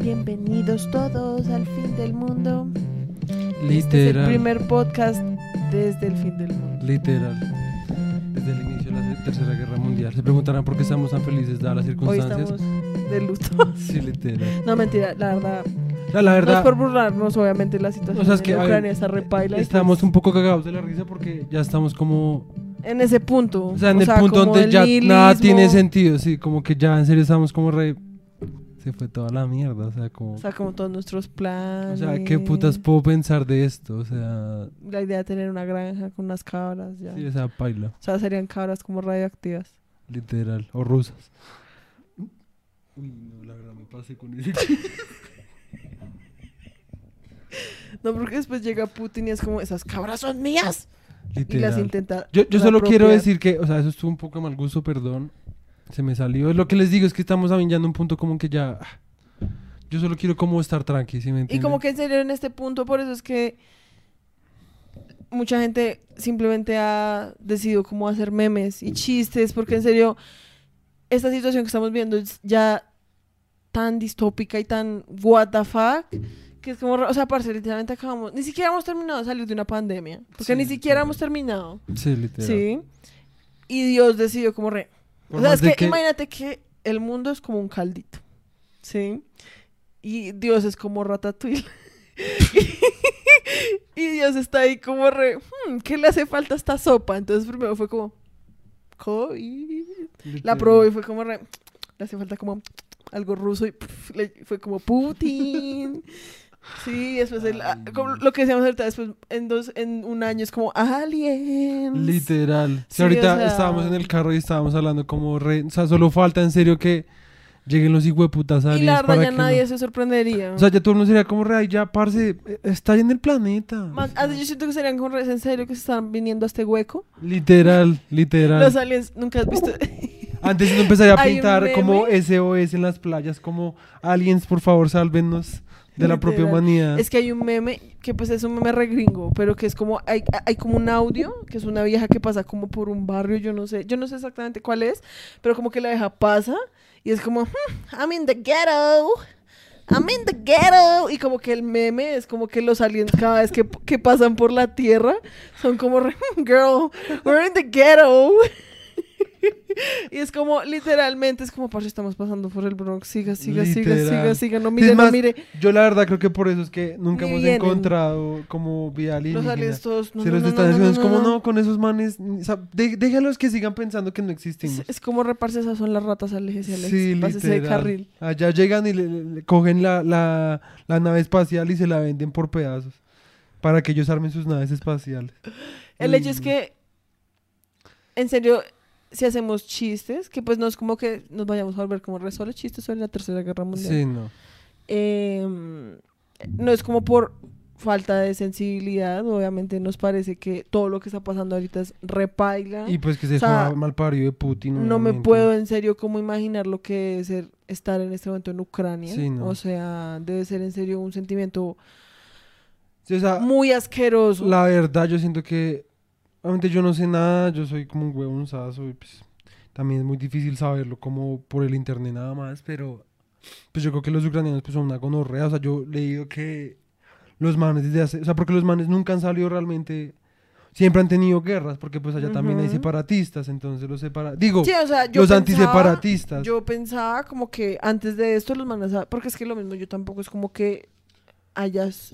Bienvenidos todos al fin del mundo. Este es el Literal. primer podcast desde el fin del mundo. Literal. Desde el inicio de la Tercera Guerra Mundial. Se preguntarán por qué estamos tan felices dadas las Hoy circunstancias. estamos de luto. Sí, literal. No, mentira, la verdad. La, la No es verdad, por burlarnos, obviamente, la situación O sea, es que, en a ver, Ucrania está repaila. estamos pues, un poco cagados de la risa porque ya estamos como... en ese punto. O sea, en el punto donde ya nada tiene sentido. Sí, como que ya en serio estamos como re... Se fue toda la mierda, o sea, como... O sea, como todos nuestros O planes. sea, ¿qué putas puedo pensar de esto? O sea, La idea de tener una granja con unas cabras, ya. sí, o sea, paila, O sea, serían cabras como radioactivas. literal. O rusas. Uy, no, la verdad me pasé con ese No, porque después llega Putin y es como, esas cabras son mías. Y las Literal. intenta. Yo, yo solo quiero decir que, o sea, eso estuvo un poco mal gusto, perdón. Se me salió. Lo que les digo es que estamos en un punto como que ya... ah, Yo solo quiero como estar tranqui, ¿sí me Y como que en serio en este punto, por eso es que mucha gente simplemente ha decidido como hacer memes y chistes, porque en serio, esta situación que estamos viendo es ya tan distópica y tan what the fuck, que es como, o sea, parce, literalmente acabamos, ni siquiera hemos terminado de salir de una pandemia, porque Sí, ni siquiera literal. hemos terminado, Sí, literal. ¿sí? Y Dios decidió como re... Por o sea, es que, que- imagínate que el mundo es como un caldito, ¿sí? Y Dios es como ratatouille. y Dios está ahí como re, "Hmm, ¿qué le hace falta a esta sopa? Entonces primero fue como, COVID. La probó y fue como re, le hace falta como algo ruso y pf, le- fue como Putin. Sí, después el- ah, como lo que decíamos ahorita, después en dos, en un año es como aliens. Literal. Si Sí, ahorita o sea- estábamos en el carro y estábamos hablando como re... O sea, solo falta en serio que lleguen los hijueputas Y aliens la verdad ya nadie no- se sorprendería. O sea, ya todo el mundo sería como re, "Ay, ya, parce, eh, está en el planeta. Más- ah, yo siento que serían como re- en serio que se están viniendo a este hueco. Literal, literal. Los aliens, nunca has visto. Antes de empezar a pintar como. SOS en las playas, como aliens, por favor, sálvenos de la propia humanidad. es que hay un meme que pues es un meme re gringo, pero que es como hay, hay como un audio, que es una vieja que pasa como por un barrio, yo no sé, yo no sé exactamente cuál es, pero como que la vieja pasa y es como "Hmm, I'm in the ghetto. I'm in the ghetto. Y como que el meme es como que los aliens cada vez que, que pasan por la tierra son como, re, girl, we're in the ghetto. y es como, literalmente, es como, parce, estamos pasando por el Bronx. Siga, siga, siga, Literal. siga, siga. No mire, no más, mire. Yo la verdad creo que por eso es que nunca Ni hemos vienen. encontrado como vía Los aliens todos. No, Se no, los no, están no, haciendo, no, es no, como no. no, con esos manes, o sea, de- déjalos que sigan pensando que no existimos. Es, es como reparse esas son las ratas Sí, Pásese de literal. carril. Allá llegan y le, le- le cogen la, la, la nave espacial y se la venden por pedazos para que ellos armen sus naves espaciales. El hecho es no. que, en serio, si hacemos chistes, que pues no es como que nos vayamos a volver como re solo chistes sobre la Tercera Guerra Mundial. Sí, no. Em, no es como por falta de sensibilidad, obviamente nos parece que todo lo que está pasando ahorita es repaila. Y pues que se O sea, mal parido de Putin. no me puedo en serio como imaginar lo que debe ser estar en este momento en Ucrania. Sí, no. O sea, debe ser en serio un sentimiento Sí, o sea, muy asqueroso. la verdad yo siento que, obviamente yo no sé nada, yo soy como un huevonzazo y pues también es muy difícil saberlo como por el internet nada más, pero pues yo creo que los ucranianos pues son una gonorrea, o sea, yo he leído que los manes desde hace, o sea, porque los manes nunca han salido realmente, siempre han tenido guerras, porque pues allá también hay separatistas, entonces los separa, digo, Sí, o sea, yo los pensaba- antiseparatistas. Yo pensaba como que antes de esto los manes, porque es que lo mismo, yo tampoco es como que hayas,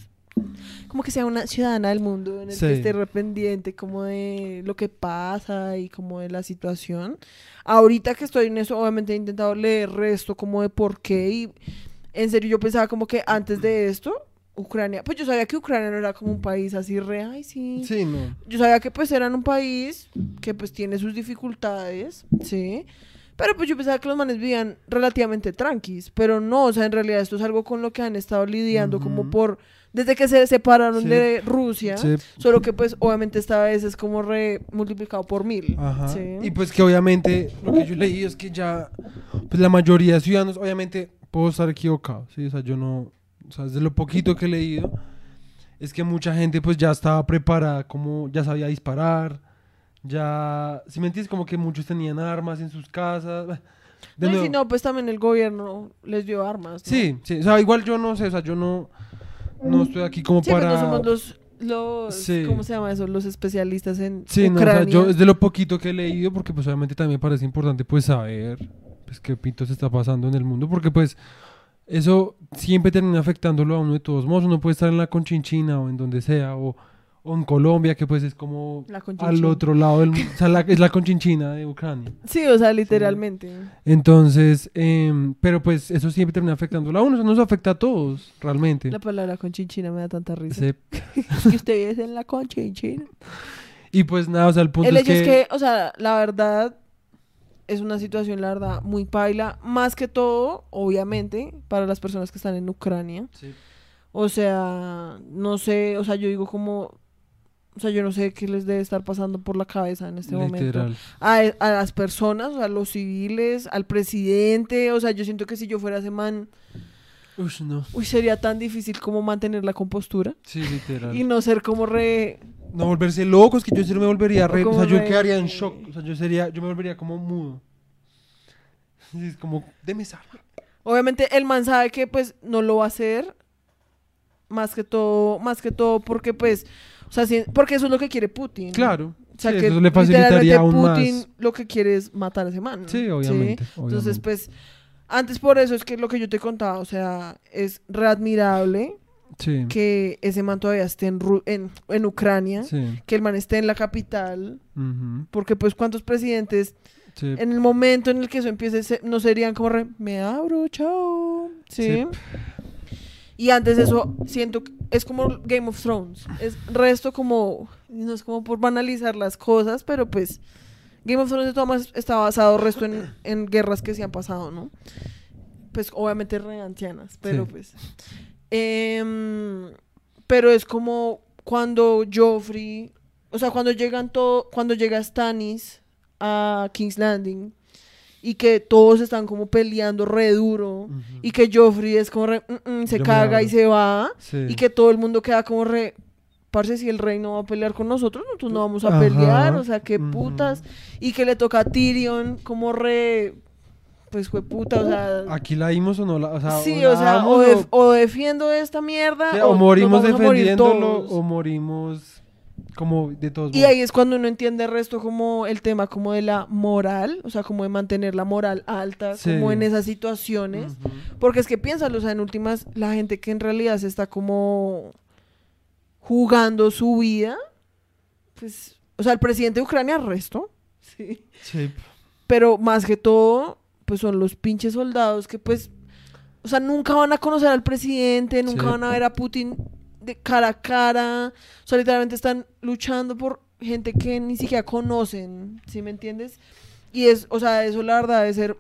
como que sea una ciudadana del mundo en el Sí. que esté rependiente como de lo que pasa y como de la situación. Ahorita que estoy en eso, obviamente he intentado leer resto como de por qué y en serio yo pensaba como que antes de esto, Ucrania, pues yo sabía que Ucrania no era como un país así re, ay sí, Sí, no. yo sabía que pues eran un país que pues tiene sus dificultades, ¿sí? Pero pues yo pensaba que los manes vivían relativamente tranquis, pero no, o sea, en realidad esto es algo con lo que han estado lidiando como Ujú. por, desde que se separaron Sí. de Rusia, Sí, solo que pues obviamente esta vez es como re multiplicado por mil, Ajá. ¿sí? Y pues que obviamente lo que yo leí es que ya pues la mayoría de ciudadanos, obviamente puedo estar equivocado, ¿sí? O sea, yo no, o sea, desde lo poquito que he leído, es que mucha gente pues ya estaba preparada, como ya sabía disparar, Ya, si me entiendes, como que muchos tenían armas en sus casas. de No, y si no, pues también el gobierno les dio armas. ¿no? Sí, sí, o sea, igual yo no sé, o sea, yo no, no estoy aquí como Sí, para... no somos los, los Sí. ¿cómo se llama eso? Los especialistas en Sí, no, o sea, Ucrania. yo es de lo poquito que he leído, porque pues obviamente también parece importante pues saber pues qué pito se está pasando en el mundo, porque pues eso siempre termina afectándolo a uno de todos modos, uno puede estar en la Conchinchina o en donde sea, o, o en Colombia, que pues es como al otro lado del mundo, o sea, la- es la Conchinchina de Ucrania. Sí, o sea, literalmente. Entonces, em, pero pues eso siempre termina afectándolo a uno, eso nos afecta a todos, realmente. La palabra conchinchina me da tanta risa. Sí. Que ustedes en la conchinchina. Y pues nada, o sea, el punto El es hecho que... es que, o sea, la verdad es una situación, la verdad, muy paila. Más que todo, obviamente, para las personas que están en Ucrania. Sí. O sea, no sé, o sea, yo digo como... O sea, yo no sé qué les debe estar pasando por la cabeza en este momento. Literal. A, a las personas, o sea, a los civiles, al presidente. O sea, yo siento que si yo fuera ese man, Ush, no. uy, sería tan difícil como mantener la compostura. Sí, literal. Y no ser como re... No volverse loco, es que yo sí me volvería re, o como sea, yo re- quedaría en shock, o sea, yo sería, yo me volvería como mudo. Sí, es como, deme esa arma. Obviamente el man sabe que pues no lo va a hacer. Más que todo, más que todo porque pues, o sea, sí- porque eso es lo que quiere Putin. Claro. O sea, sí, que eso le facilitaría aún Putin más. lo que quiere es matar a ese man. Sí, obviamente, Entonces, obviamente. pues, antes por eso es que lo que yo te contaba, o sea, es readmirable Sí. que ese man todavía esté en, Ru- en, en Ucrania, que el man esté en la capital, porque pues cuántos presidentes en el momento en el que eso empiece se- no serían como re, me abro, chao. ¿Sí? Y antes eso siento que es como Game of Thrones, es resto como no es como por banalizar las cosas, pero pues Game of Thrones de todas maneras está basado resto en, en guerras que se han pasado, ¿no? Pues obviamente re ancianas, pero Sí. pues em, pero es como cuando Joffrey, o sea, cuando llegan todo, cuando llega Stannis a King's Landing y que todos están como peleando re duro y que Joffrey es como re, "Mm, mm", se Yo caga y se va sí. y que todo el mundo queda como re parce si el rey no va a pelear con nosotros nosotros no vamos a Ajá, pelear o sea qué putas y que le toca a Tyrion como re pues fue puta o sea Aquí la dimos o no la, o sea, sí o sea o, o- def- o defiendo esta mierda sí, o, morimos defendiéndolo o morimos como de todos Y modos. ahí es cuando uno entiende el resto como el tema como de la moral, o sea, como de mantener la moral alta, Sí. como en esas situaciones. Porque es que piénsalo, o sea, en últimas, la gente que en realidad se está como jugando su vida, pues, o sea, el presidente de Ucrania resto, sí. Sí. Pero más que todo, pues son los pinches soldados que pues, o sea, nunca van a conocer al presidente, nunca Sí. van a ver a Putin de cara a cara. O sea, literalmente están luchando por gente que ni siquiera conocen, ¿sí me entiendes? Y es, o sea, eso la verdad debe ser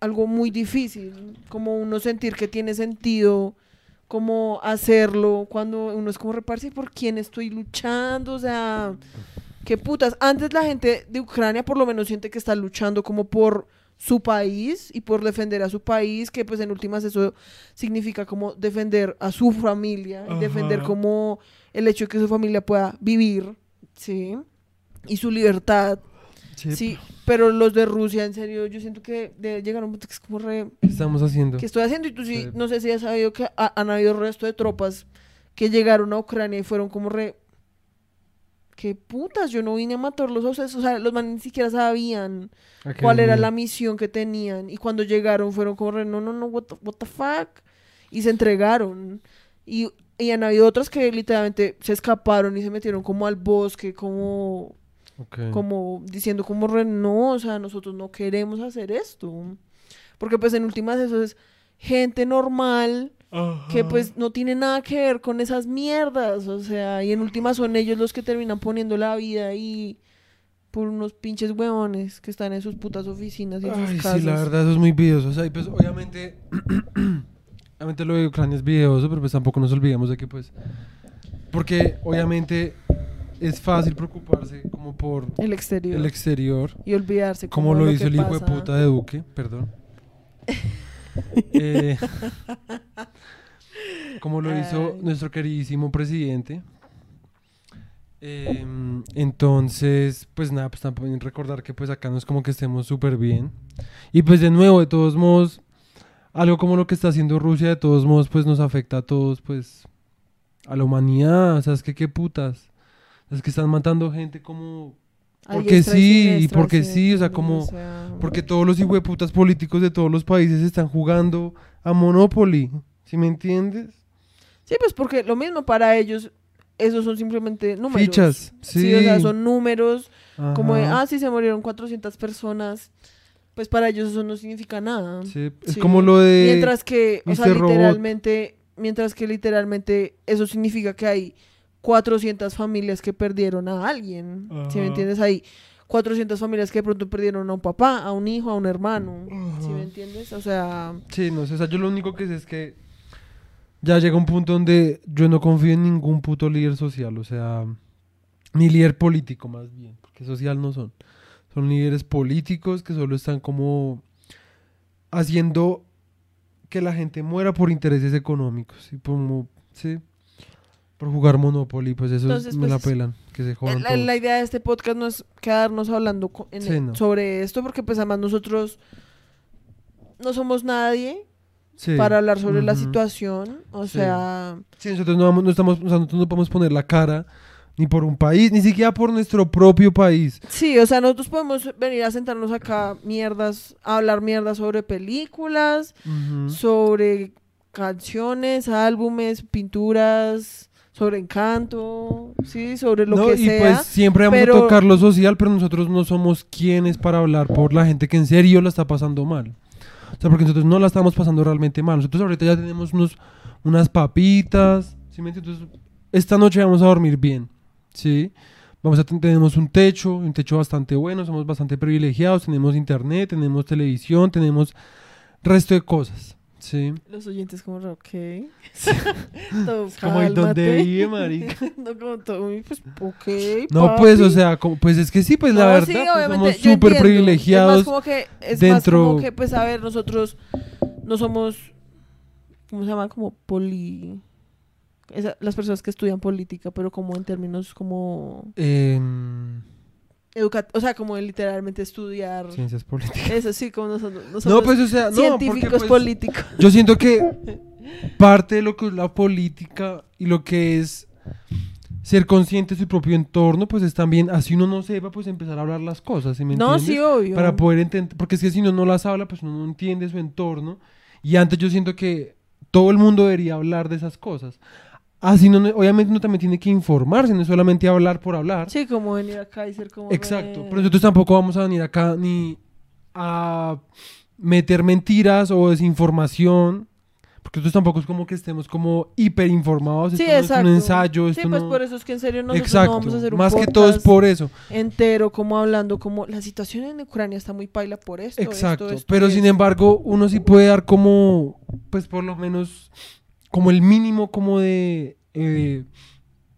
algo muy difícil, como uno sentir que tiene sentido como hacerlo cuando uno es como reparse por quién estoy luchando, o sea, qué putas. Antes la gente de Ucrania por lo menos siente que está luchando como por su país y por defender a su país, que pues en últimas eso significa como defender a su familia, defender como el hecho de que su familia pueda vivir, ¿sí? Y su libertad, Sí. sí. Pero los de Rusia, en serio, yo siento que debe llegar a un punto que es como re... ¿Qué estamos haciendo? ¿Qué estoy haciendo? Y tú sí, Sí. no sé si has sabido que ha- han habido resto de tropas que llegaron a Ucrania y fueron como re... ¿Qué putas? Yo no vine a matarlos a ustedes. O sea, los manes ni siquiera sabían ¿A qué cuál era la misión que tenían. Y cuando llegaron fueron como re, no, no, no, what the, what the fuck. Y se entregaron. Y, y han habido otras que literalmente se escaparon y se metieron como al bosque, como, como diciendo como re, no, o sea, nosotros no queremos hacer esto. Porque pues en últimas eso es gente normal que Ajá. pues no tiene nada que ver con esas mierdas, o sea, y en últimas son ellos los que terminan poniendo la vida ahí por unos pinches huevones que están en sus putas oficinas y en sus Ay, casas. sí, la verdad, eso es muy videoso. O sea, y pues obviamente, obviamente lo de Ucrania es videoso, pero pues tampoco nos olvidemos de que pues, porque obviamente es fácil preocuparse como por El exterior. el exterior, y olvidarse como de lo que hizo el hijo de pasa. puta de Duque, perdón. Eh, como lo hizo Ay. nuestro queridísimo presidente. Em, entonces, pues nada, pues también recordar que pues acá no es como que estemos súper bien. Y pues de nuevo, de todos modos, algo como lo que está haciendo Rusia, de todos modos, pues nos afecta a todos, pues, a la humanidad. O sea, es que qué putas. Es que están matando gente como... Porque sí, y porque sí, o sea, o como- sea, Porque todos los hijueputas políticos de todos los países están jugando a Monopoly. ¿Sí me entiendes? Sí, pues porque lo mismo para ellos, esos son simplemente números. Fichas. Sí. Sí, o sea, son números, como de, Ajá. ah, sí, se murieron 400 personas, pues para ellos eso no significa nada. Sí, Es Sí. como lo de... Mientras que, o sea, Mr. Robot. literalmente, mientras que literalmente eso significa que hay 400 familias que perdieron a alguien, ¿sí me Ajá. entiendes? Hay 400 familias que de pronto perdieron a un papá, a un hijo, a un hermano, ¿sí me Ajá. entiendes? O sea, Sí, no sé, o sea, yo lo único que sé es que ya llega un punto donde yo no confío en ningún puto líder social, o sea, ni líder político más bien, porque social no son. Son líderes políticos que solo están como haciendo que la gente muera por intereses económicos y como, sí, por jugar Monopoly, pues eso Entonces, me pues, la pelan, que se jodan la, la idea de este podcast no es quedarnos hablando co- en Sí, el- no. sobre esto, porque pues además nosotros no somos nadie Sí, para hablar sobre la situación, o Sí. sea... Sí, nosotros no, vamos, no estamos, o sea, nosotros no podemos poner la cara ni por un país, ni siquiera por nuestro propio país. Sí, o sea, nosotros podemos venir a sentarnos acá mierdas, a hablar mierdas sobre películas, sobre canciones, álbumes, pinturas, sobre encanto, sí, sobre lo No, que y sea. pues siempre vamos pero- a tocar lo social, pero nosotros no somos quienes para hablar por la gente que en serio la está pasando mal. O sea, porque nosotros no la estamos pasando realmente mal. Nosotros ahorita ya tenemos unos, unas papitas, ¿sí me entiendes? Esta noche vamos a dormir bien, ¿sí? Vamos a ten- tenemos un techo, un techo bastante bueno, somos bastante privilegiados, tenemos internet, tenemos televisión, tenemos resto de cosas, ¿sí? Los oyentes como, ok. Todo, Como donde cálmate. vive, marica. no, como todo, pues, ok, No, pues, o sea, como- pues es que sí, pues la verdad, sí, pues, somos súper privilegiados. Es más como que, es dentro- más como que, pues, a ver, nosotros no somos, ¿cómo se llama? Como poli... esa- las personas que estudian política, pero como en términos como... En Educa o sea, como literalmente estudiar... ciencias políticas. Eso sí, como nosotros, no pues, o sea, no, porque, científicos pues, políticos. yo siento que parte de lo que es la política y lo que es ser consciente de su propio entorno, pues es también, así uno no sepa, pues empezar a hablar las cosas, ¿sí me No, sí, obvio. Para poder entender, porque es que si uno no las habla, pues uno no entiende su entorno. Y antes yo siento que todo el mundo debería hablar de esas cosas. Así no, obviamente uno también tiene que informarse, no es solamente hablar por hablar. Sí, como venir acá y ser como... Exacto, pero nosotros tampoco vamos a venir acá ni a meter mentiras o desinformación, porque nosotros tampoco es como que estemos como hiperinformados, Sí, esto no exacto. es un ensayo, Sí, esto pues no... por eso es que en serio nosotros Exacto, no vamos a hacer un más que todo es por eso. entero, como hablando, como la situación en Ucrania está muy paila por esto, Exacto, esto, esto pero sin embargo uno sí puede dar como, pues por lo menos, como el mínimo como de, eh,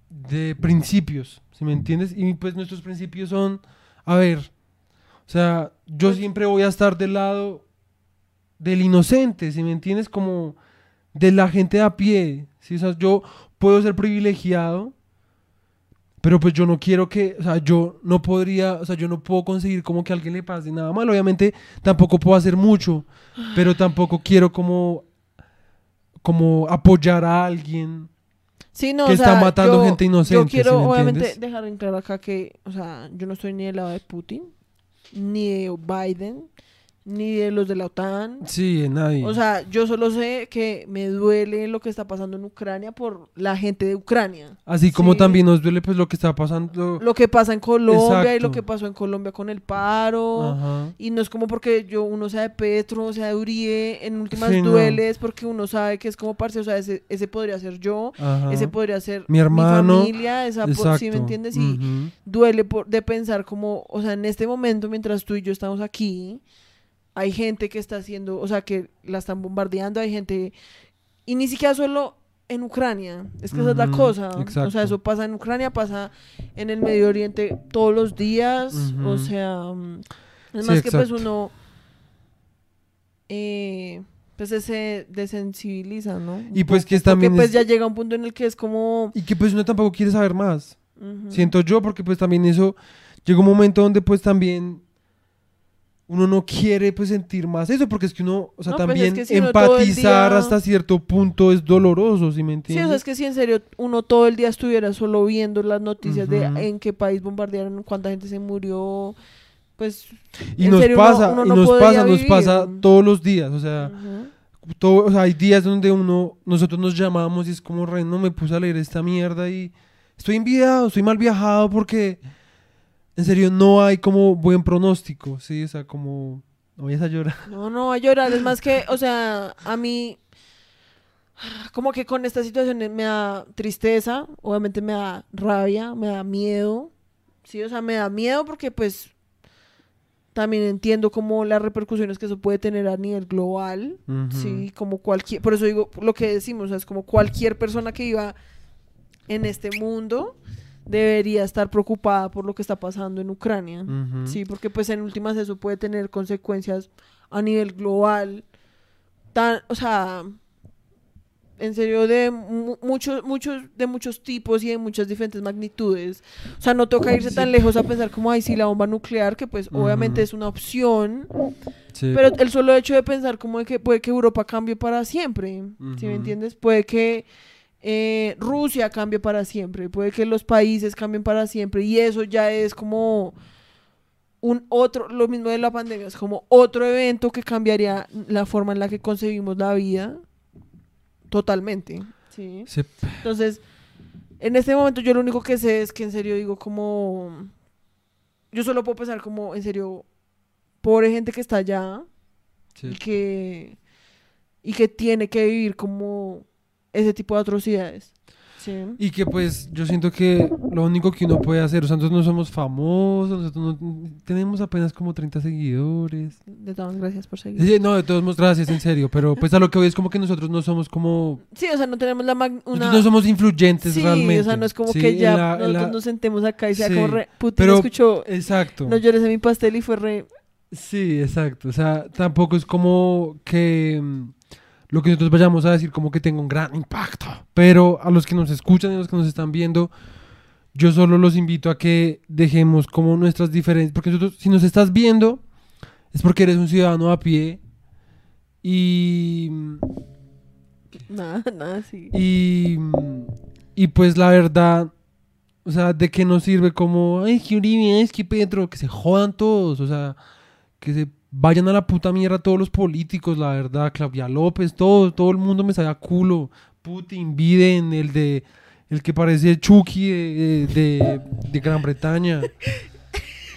de principios, ¿sí me entiendes? Y pues nuestros principios son, a ver, o sea, yo Pues- siempre voy a estar del lado del inocente, ¿sí me entiendes? Como de la gente a pie, ¿sí? O sea, yo puedo ser privilegiado, pero pues yo no quiero que, o sea, yo no podría, o sea, yo no puedo conseguir como que a alguien le pase nada mal. Obviamente tampoco puedo hacer mucho, pero tampoco quiero como, como apoyar a alguien. Sí, no, que o está sea, matando yo- gente inocente, Yo quiero, ¿sí me obviamente, entiendes? dejar en claro acá que, o sea, yo no estoy ni del lado de Putin, ni de Biden, ni de los de la OTAN. Sí, de nadie. O sea, yo solo sé que me duele lo que está pasando en Ucrania por la gente de Ucrania. Así como sí. también nos duele pues lo que está pasando. Lo que pasa en Colombia y lo que pasó en Colombia con el paro. Ajá. Y no es como porque yo uno sea de Petro, sea de Uribe, en últimas Sí, no. duele, es porque uno sabe que es como parce, o sea, ese, ese podría ser yo, Ajá. ese podría ser Mi hermano. familia, esa po- Exacto. ¿sí me entiendes? Y duele por, de pensar como, o sea, en este momento, mientras tú y yo estamos aquí, hay gente que está haciendo, o sea, que la están bombardeando, hay gente, y ni siquiera solo en Ucrania, es que esa es la cosa, o exacto. sea, eso pasa en Ucrania, pasa en el Medio Oriente todos los días, Ujú. o sea, mm, es Sí, más que pues uno, eh, pues se desensibiliza, ¿no? Y pues que también Porque pues es- ya llega un punto en el que es como... Y que pues uno tampoco quiere saber más. Ujú. Siento yo, porque pues también eso llega un momento donde pues también uno no quiere pues sentir más eso, porque es que uno, o sea, No, pues, también es que si uno empatizar día- hasta cierto punto es doloroso, ¿sí me Sí, entiendes? o sea, es que si en serio uno todo el día estuviera solo viendo las noticias de Ujú. en qué país bombardearon, cuánta gente se murió, pues... y en nos serio, uno- pasa, uno y no nos pasa, nos vivir. pasa todos los días, o sea, ujú. todo, o sea, hay días donde uno, nosotros nos llamamos y es como, re, no me puse a leer esta mierda y estoy enviado, estoy mal viajado porque en serio no hay como buen pronóstico, sí, o sea, como, no vayas a llorar. No, no, a llorar. Es más que, o sea, a mí, como que con esta situación me da tristeza, obviamente me da rabia, me da miedo. Sí, o sea, me da miedo porque pues también entiendo como las repercusiones que eso puede tener a nivel global. Sí, como cualquier, por eso digo lo que decimos, o sea, es como cualquier persona que viva en este mundo debería estar preocupada por lo que está pasando en Ucrania. Sí, porque pues en últimas eso puede tener consecuencias a nivel global. Tan, o sea, en serio de mu- muchos muchos de muchos tipos y de muchas diferentes magnitudes. O sea, no toca irse tan lejos a pensar como ay, sí, la bomba nuclear, que pues obviamente es una opción, Sí. pero el solo hecho de pensar como de que puede que Europa cambie para siempre, ¿sí me entiendes? Puede que eh, Rusia cambie para siempre, puede que los países cambien para siempre y eso ya es como un otro, lo mismo de la pandemia, es como otro evento que cambiaría la forma en la que concebimos la vida totalmente, ¿sí? Sí. Entonces, en este momento yo lo único que sé es que en serio digo como, yo solo puedo pensar como, en serio, pobre gente que está allá Sí. y que y que tiene que vivir como ese tipo de atrocidades. Sí. Y que pues yo siento que lo único que uno puede hacer, o sea, nosotros no somos famosos, nosotros no- tenemos apenas como 30 seguidores. De todas gracias por seguir. Sí, no, de todos modos, gracias, en serio, pero pues a lo que voy es como que nosotros no somos como... Sí, o sea, no tenemos la una Nosotros no somos influyentes Sí, realmente. o sea, no es como Sí, que ya la- nosotros la- nos sentemos acá y sea como re, Putin pero- escuchó Exacto. No llores en mi pastel y fue re Sí, exacto. O sea, tampoco es como que mm, lo que nosotros vayamos a decir como que tenga un gran impacto. Pero a los que nos escuchan y a los que nos están viendo, yo solo los invito a que dejemos como nuestras diferencias. Porque nosotros, si nos estás viendo, es porque eres un ciudadano a pie. Y, nada, nada, sí. y, y pues la verdad, o sea, ¿de qué nos sirve como, ay, que Uribe, es que Petro, que se jodan todos, o sea, que se vayan a la puta mierda todos los políticos, la verdad, Claudia López, todo, todo el mundo me sale a culo, Putin, Biden, el de, el que parece Chucky de, de, de Gran Bretaña.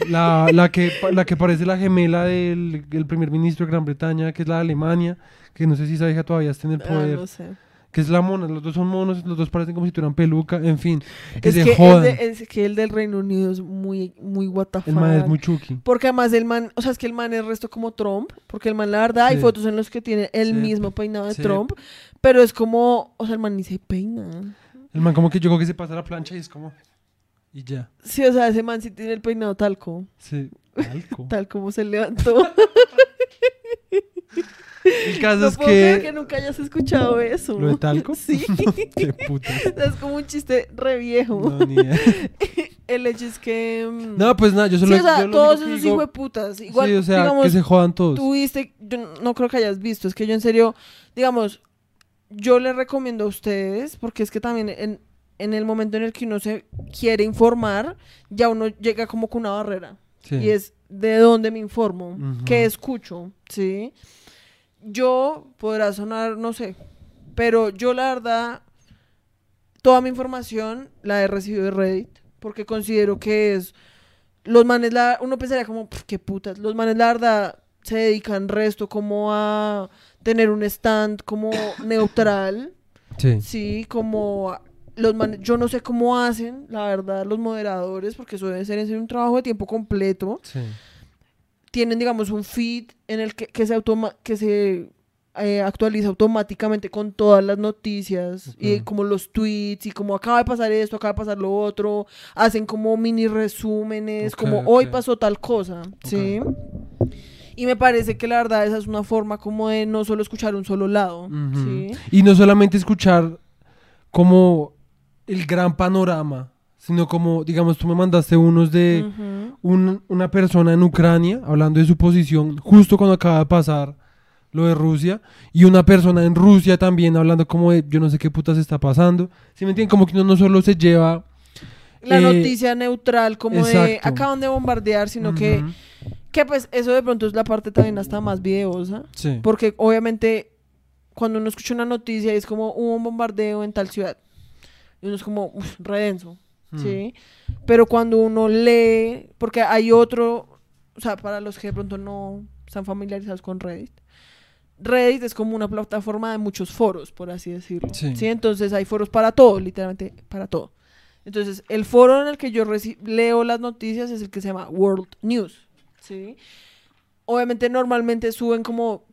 La, la, que, la que parece la gemela del, del primer ministro de Gran Bretaña, que es la de Alemania, que no sé si esa hija todavía está en el Ah, poder no sé. Que es la mona, los dos son monos, los dos parecen como si tuvieran peluca, en fin, que Es se que, el jodan. de, es que el del Reino Unido es muy, muy what the el man es muy chucky. Porque además el man, o sea, es que el man es resto como Trump, porque el man, la verdad, hay Sí. fotos en los que tiene el Sí. mismo peinado de Sí. Trump, pero es como, o sea, el man ni se peina. El man como que yo creo que se pasa la plancha y es como... Y ya. Sí, o sea, ese man sí tiene el peinado talco, Sí. Tal como se levantó. El caso no es puedo creer que... que nunca hayas escuchado eso. ¿Lo de talco? Sí. Qué puta. es como un chiste re viejo. No, ni idea. El hecho es que... mm, No, pues nada, yo solo... sí, o sea, yo todos que esos digo- hijos de putas. Igual, sí, o sea, digamos, que se jodan todos. tuviste, yo no creo que hayas visto, es que yo en serio, digamos, yo les recomiendo a ustedes, porque es que también en, en el momento en el que uno se quiere informar, ya uno llega como con una barrera. Sí. Y es de dónde me informo, qué escucho, ¿sí? Yo podrá sonar, no sé, pero yo la verdad, toda mi información la he recibido de Reddit, porque considero que es, los manes, la, uno pensaría como, "Pf, qué putas, los manes la verdad se dedican resto como a tener un stand como neutral, Sí. Sí, como los man- yo no sé cómo hacen, la verdad, los moderadores, porque debe ser en un trabajo de tiempo completo. Sí. Tienen, digamos, un feed en el que, que se, automa- que se eh, actualiza automáticamente con todas las noticias y como los tweets y como acaba de pasar esto, acaba de pasar lo otro. Hacen como mini resúmenes, como hoy pasó tal cosa, ¿sí? Y me parece que la verdad esa es una forma como de no solo escuchar un solo lado. Y no solamente escuchar como el gran panorama, sino como, digamos, tú me mandaste unos de un- una persona en Ucrania hablando de su posición justo cuando acaba de pasar lo de Rusia y una persona en Rusia también hablando como de yo no sé qué putas está pasando. ¿Sí me entienden? Como que uno no solo se lleva... La eh, noticia neutral, como de acaban de bombardear, sino que, que pues eso de pronto es la parte también hasta más videosa. Sí. Porque obviamente cuando uno escucha una noticia es como hubo un bombardeo en tal ciudad. Y uno es como, uff, redenso. Mm. ¿sí? Pero cuando uno lee, porque hay otro, o sea, para los que de pronto no están familiarizados con Reddit, Reddit es como una plataforma de muchos foros, por así decirlo. Sí. Sí. Entonces hay foros para todo, literalmente para todo. Entonces, el foro en el que yo leo las noticias es el que se llama World News, ¿sí? Obviamente normalmente suben como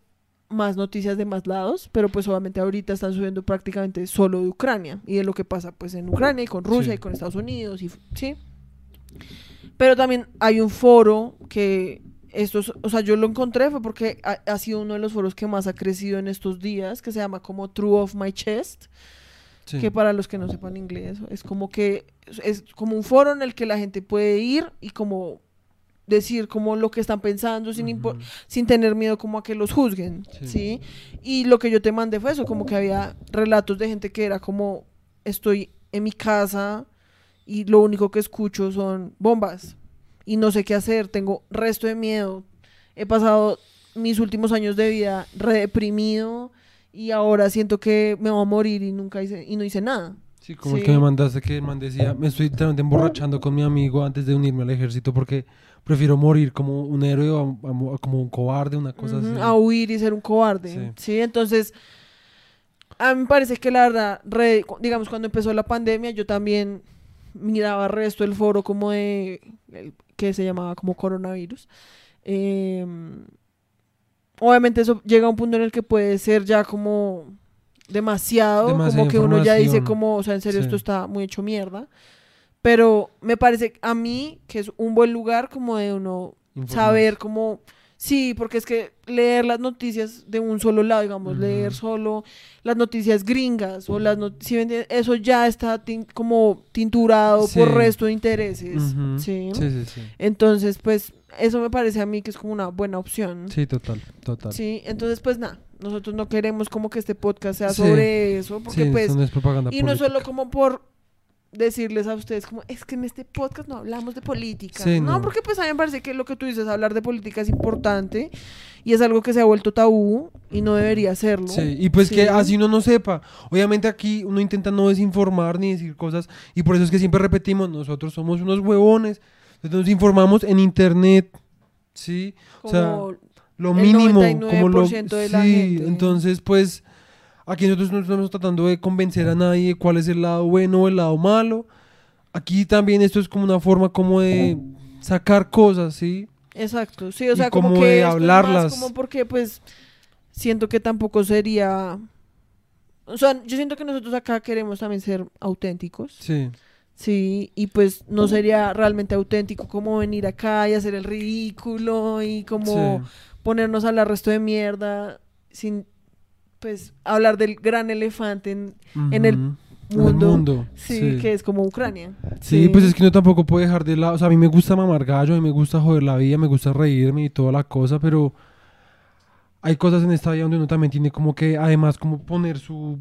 más noticias de más lados, pero pues obviamente ahorita están subiendo prácticamente solo de Ucrania y de lo que pasa pues en Ucrania y con Rusia Sí. y con Estados Unidos y sí. Pero también hay un foro que estos, o sea, yo lo encontré fue porque ha, ha sido uno de los foros que más ha crecido en estos días, que se llama como True of My Chest, Sí. que para los que no sepan inglés es como que es como un foro en el que la gente puede ir y como decir como lo que están pensando sin Ujú. sin tener miedo como a que los juzguen, Sí. ¿sí? Y lo que yo te mandé fue eso, como que había relatos de gente que era como, estoy en mi casa y lo único que escucho son bombas y no sé qué hacer, tengo resto de miedo, he pasado mis últimos años de vida reprimido y ahora siento que me voy a morir y nunca hice, y no hice nada. Sí, como el que me mandaste que el man decía, me estoy literalmente emborrachando con mi amigo antes de unirme al ejército porque prefiero morir como un héroe o a- a mo- como un cobarde, una cosa así. a huir y ser un cobarde. Sí. Sí. entonces a mí me parece que la verdad, re- digamos, cuando empezó la pandemia, yo también miraba el resto del foro como de, el- que se llamaba como coronavirus. Em, obviamente eso llega a un punto en el que puede ser ya como demasiado, como que uno ya dice como, o sea, en serio Sí. esto está muy hecho mierda. Pero me parece a mí que es un buen lugar como de uno saber cómo... Sí, porque es que leer las noticias de un solo lado, digamos, leer solo las noticias gringas o las noticias, eso ya está tin- como tinturado Sí. por resto de intereses. Sí, sí, sí. Entonces, pues, eso me parece a mí que es como una buena opción. Sí, total, total. Sí, entonces, pues, nada, nosotros no queremos como que este podcast sea Sí. sobre eso, porque Sí, pues, eso no es propaganda y no política. solo como por decirles a ustedes como es que en este podcast no hablamos de política. Sí, no. no. porque pues a mí me parece que lo que tú dices, hablar de política es importante y es algo que se ha vuelto tabú y no debería serlo. Sí, y pues Sí. que así uno no sepa. Obviamente aquí uno intenta no desinformar ni decir cosas y por eso es que siempre repetimos, nosotros somos unos huevones. Entonces nos informamos en internet, ¿sí? O sea, Como lo el mínimo, como lo 99% de la sí, gente. entonces pues aquí nosotros no estamos tratando de convencer a nadie de cuál es el lado bueno o el lado malo. Aquí también esto es como una forma como de sacar cosas, ¿sí? Exacto, sí, o Y sea, como, como que de esto es más hablarlas. como porque pues siento que tampoco sería o sea, yo siento que nosotros acá queremos también ser auténticos. Sí. Sí, y pues no sería realmente auténtico como venir acá y hacer el ridículo y como sí. ponernos a hablar resto de mierda sin pues hablar del gran elefante en, en el mundo, mundo, sí, que es como Ucrania. Sí, pues es que uno tampoco puede dejar de lado. O sea, a mí me gusta mamar gallo, a mí me gusta joder la vida, me gusta reírme y toda la cosa, pero hay cosas en esta vida donde uno también tiene como que, además, como poner su.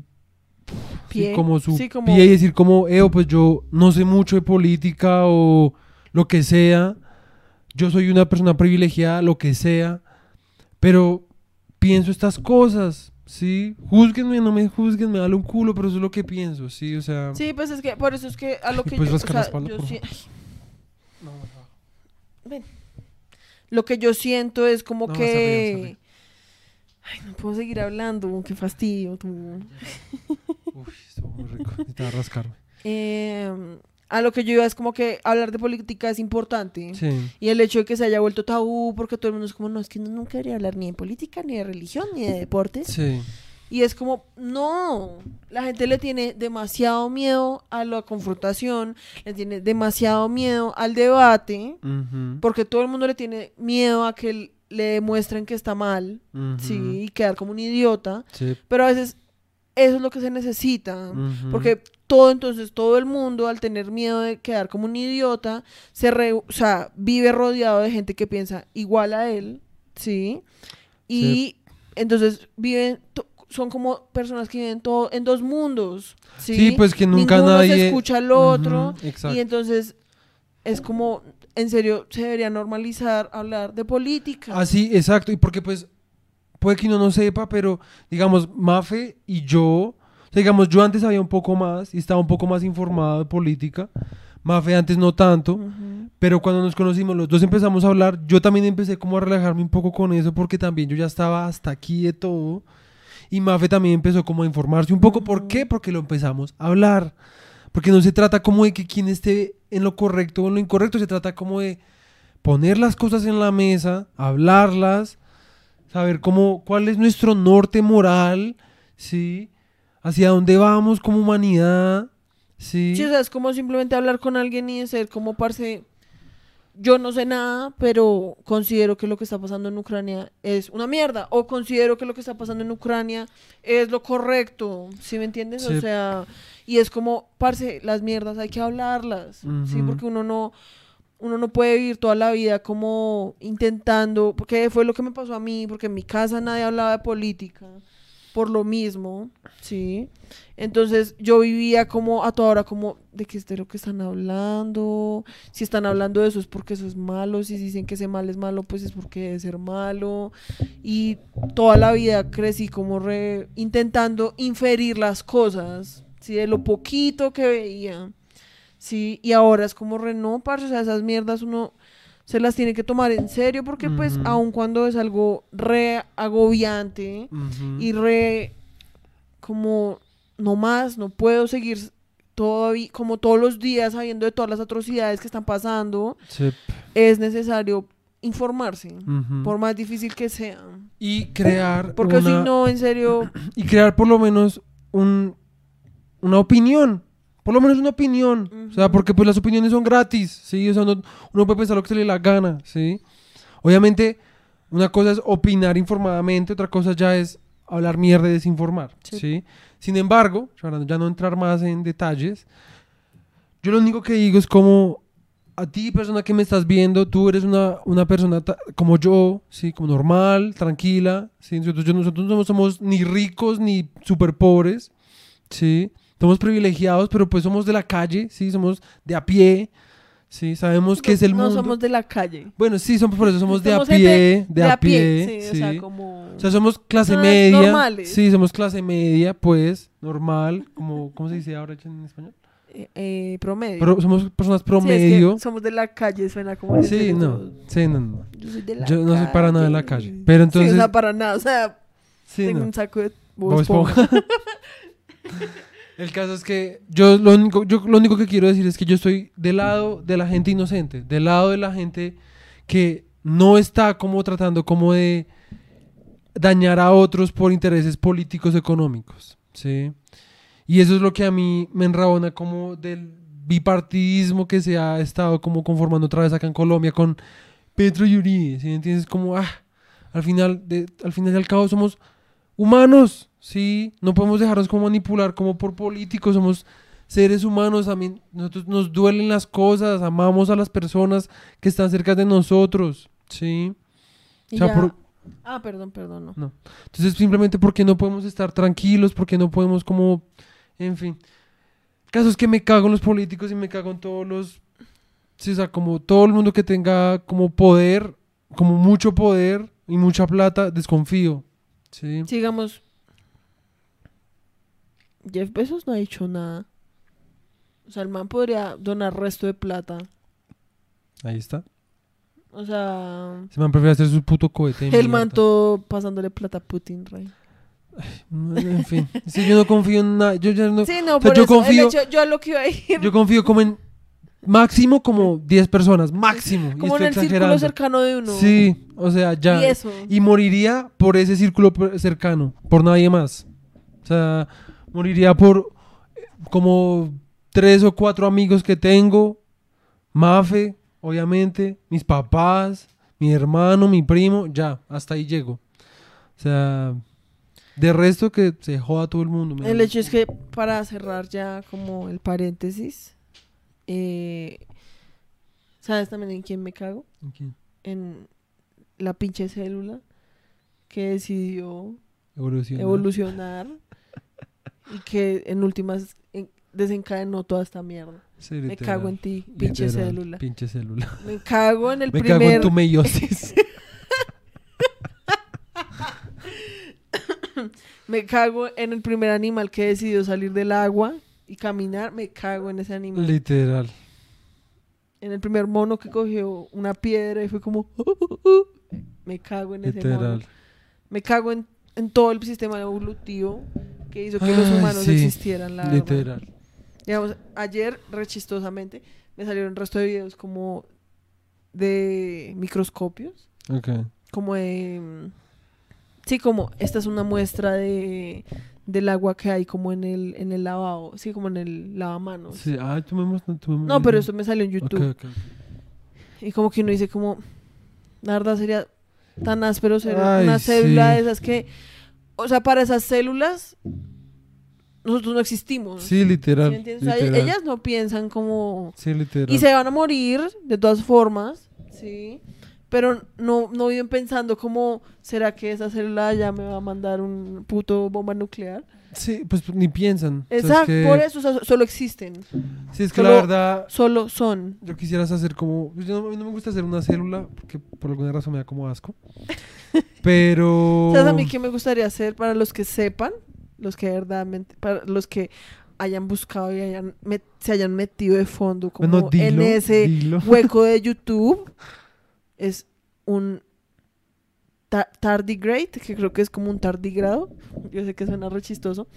Sí, Pie. como su Sí, como- pie y decir, como, Eo, pues yo no sé mucho de política o lo que sea. Yo soy una persona privilegiada, lo que sea, pero pienso estas cosas. Sí, júzguenme, no me juzguen, me da un culo, pero eso es lo que pienso, sí, o sea. Sí, pues es que por eso es que a lo ¿Me que puedes yo, o sea, espalda, yo si-? No, no. ven. Lo que yo siento es como No, que. Ay, no puedo seguir hablando, qué fastidio tú. Uy, estuvo muy rico. Necesitaba rascarme. Eh, a lo que yo iba es como que hablar de política es importante. Sí. Y el hecho de que se haya vuelto tabú, porque todo el mundo es como, no, es que nunca debería hablar ni de política, ni de religión, ni de deportes. Sí. Y es como, no, la gente le tiene demasiado miedo a la confrontación, le tiene demasiado miedo al debate, porque todo el mundo le tiene miedo a que le demuestren que está mal, sí, y quedar como un idiota. Sí. Pero a veces eso es lo que se necesita. Porque todo, entonces, todo el mundo, al tener miedo de quedar como un idiota, se re- o sea, vive rodeado de gente que piensa igual a él, ¿sí? Y Sí. entonces viven, son como personas que viven todo en dos mundos, ¿sí? Sí, pues que nunca Ninguno nadie... se escucha al otro. Y entonces es como, en serio, se debería normalizar hablar de política. Así, exacto. Y porque pues puede que uno no sepa, pero digamos, Mafe y yo, o sea, digamos, yo antes sabía un poco más y estaba un poco más informado de política. Mafe antes no tanto, pero cuando nos conocimos los dos empezamos a hablar, yo también empecé como a relajarme un poco con eso porque también yo ya estaba hasta aquí de todo. Y Mafe también empezó como a informarse un poco. ¿Por qué? Porque lo empezamos a hablar. Porque no se trata como de que quien esté en lo correcto o en lo incorrecto, se trata como de poner las cosas en la mesa, hablarlas, saber cómo, cuál es nuestro norte moral, ¿sí? Hacia dónde vamos como humanidad, ¿sí? Sí, o sea, es como simplemente hablar con alguien y ser como parce. Yo no sé nada, pero considero que lo que está pasando en Ucrania es una mierda. O considero que lo que está pasando en Ucrania es lo correcto. ¿Sí me entiendes? Sí. O sea, y es como, parce, las mierdas hay que hablarlas. Sí, porque uno no, uno no puede vivir toda la vida como intentando. Porque fue lo que me pasó a mí, porque en mi casa nadie hablaba de política. Por lo mismo, sí. Entonces yo vivía como a toda hora como de qué es de lo que están hablando. Si están hablando de eso es porque eso es malo. Si dicen que ese mal es malo, pues es porque debe ser malo. Y toda la vida crecí como re intentando inferir las cosas, ¿sí? De lo poquito que veía. Sí, y ahora es como re no, parce, o sea, esas mierdas uno se las tiene que tomar en serio porque pues aun cuando es algo re agobiante, y re como no más, no puedo seguir todavía como todos los días sabiendo de todas las atrocidades que están pasando, Sí. es necesario informarse, por más difícil que sea. y crear Porque una- si no, en serio, y crear por lo menos un, una opinión. Por lo menos una opinión. O sea, porque pues las opiniones son gratis, ¿sí? O sea, no- uno puede pensar lo que se le la gana, ¿sí? Obviamente, una cosa es opinar informadamente, otra cosa ya es hablar mierda y desinformar, Sí. ¿sí? Sin embargo, para ya no entrar más en detalles, yo lo único que digo es como a ti, persona que me estás viendo, tú eres una, una persona como yo, ¿sí? Como normal, tranquila, ¿sí? Nosotros, yo- nosotros no somos ni ricos ni súper pobres, ¿sí? Somos privilegiados, pero pues somos de la calle, ¿sí? Somos de a pie, ¿sí? Sabemos que es el no mundo. somos de la calle. Bueno, sí, somos por eso, somos de a pie, gente de, a pie, sí, sí. o sea, como... O sea, somos clase Personas media. normales. Sí, somos clase media, pues, normal, como, ¿cómo se dice ahora en español? eh, eh, promedio. Pero somos personas Sí, es que promedio. somos de la calle, suena como... Sí, no, sí, no, no. Yo soy de la Yo no soy para nada de la calle, pero Sí, entonces- o sea, para nada, o sea, Sí, tengo no. un saco de Bob Esponja. El caso es que yo lo único, yo lo único que quiero decir es que yo estoy del lado de la gente inocente, del lado de la gente que no está como tratando como de dañar a otros por intereses políticos económicos, ¿sí? Y eso es lo que a mí me enrabona como del bipartidismo que se ha estado como conformando otra vez acá en Colombia con Petro y Uribe, ¿sí entiendes? Como, ah, al final, al final y al cabo somos humanos, ¿sí? No podemos dejarnos como manipular como por políticos, somos seres humanos, también nosotros nos duelen las cosas, amamos a las personas que están cerca de nosotros, ¿sí? O sea, ya- por- Ah, perdón, perdón, no. entonces simplemente porque no podemos estar tranquilos, porque no podemos como, en fin. El caso es que me cago en los políticos y me cago en todos los, sí, o sea, como todo el mundo que tenga como poder, como mucho poder y mucha plata, desconfío, ¿sí? Sigamos. Jeff Bezos no ha dicho nada. O sea, el man podría donar resto de plata. Ahí está. O sea, Se man prefiere hacer su puto cohete. el man mierda. todo pasándole plata a Putin, rey. En fin, sí, yo no confío en nada. Yo ya no. Sí, no, o sea, por yo eso, confío- hecho- yo a lo que iba a ir, Yo confío como en máximo como 10 personas, máximo. y como en estoy el círculo cercano de uno. Sí, o sea, ya. Y eso. Y moriría por ese círculo cercano, por nadie más. O sea, moriría por como tres o cuatro amigos que tengo, Mafe, obviamente, mis papás, mi hermano, mi primo, ya, hasta ahí llego. O sea, De resto que se joda todo el mundo. El hecho es que para cerrar ya como el paréntesis, eh, ¿sabes también en quién me cago? Aquí, En la pinche célula que decidió Evoluciona. evolucionar y que en últimas en- desencadenó toda esta mierda. Sí, Me literal, cago en ti, pinche literal, célula. Pinche célula. Me cago en el Me cago en primer tu meiosis. me cago en el primer animal que decidió salir del agua y caminar, me cago en ese animal. literal. en el primer mono que cogió una piedra y fue como me cago en ese mono. Literal. Me cago en, en todo el sistema evolutivo que hizo que los humanos sí, existieran, la verdad. Literal. Digamos, ayer, rechistosamente, me salieron el resto de videos como de microscopios, Ok. como de... mm, Sí, como esta es una muestra de del agua que hay como en el en el lavabo, sí, como en el lavamanos. Sí, ah, tú me muestras- tú me No, pero esto me salió en YouTube. Y como que uno dice como, la verdad sería tan áspero ser Ay, una célula sí. de esas que, o sea, para esas células nosotros no existimos. Sí, literal. ¿sí me entiendes? O sea, literal. ellas no piensan como... Sí, literal. Y se van a morir de todas formas, ¿sí? Pero no, no viven pensando como, ¿será que esa célula ya me va a mandar un puto bomba nuclear? Sí, pues ni piensan. O sea, es Exacto, que- por eso o sea, solo existen, Sí, es que solo- la verdad, solo son. yo quisiera hacer como. pues, yo no, a mí no me gusta hacer una célula, porque por alguna razón me da como asco. Pero. ¿Sabes a mí qué me gustaría hacer para los que sepan? Los que verdaderamente, para los que hayan buscado y hayan met- se hayan metido de fondo como Bueno, dilo, en ese dilo. hueco de YouTube, es un ta- tardigrade, que creo que es como un tardigrado. Yo sé que suena re chistoso,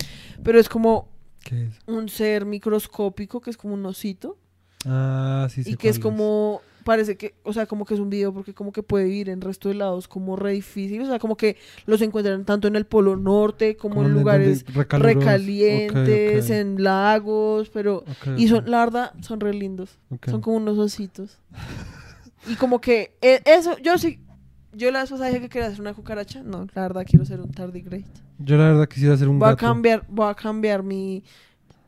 pero es como ¿Qué es? un ser microscópico que es como un osito Ah, sí, sí. y que es como parece que, o sea, como que es un video porque como que puede vivir en resto de lados como re difícil, o sea, como que los encuentran tanto en el polo norte como en lugares recalientes, en lagos, pero y son la verdad son re lindos, son como unos ositos. y como que eh, eso yo sí yo la vez pasada dije que quería ser una cucaracha, no, la verdad quiero ser un tardigrade. Yo la verdad quisiera hacer un Voy a gato. cambiar, voy a cambiar mi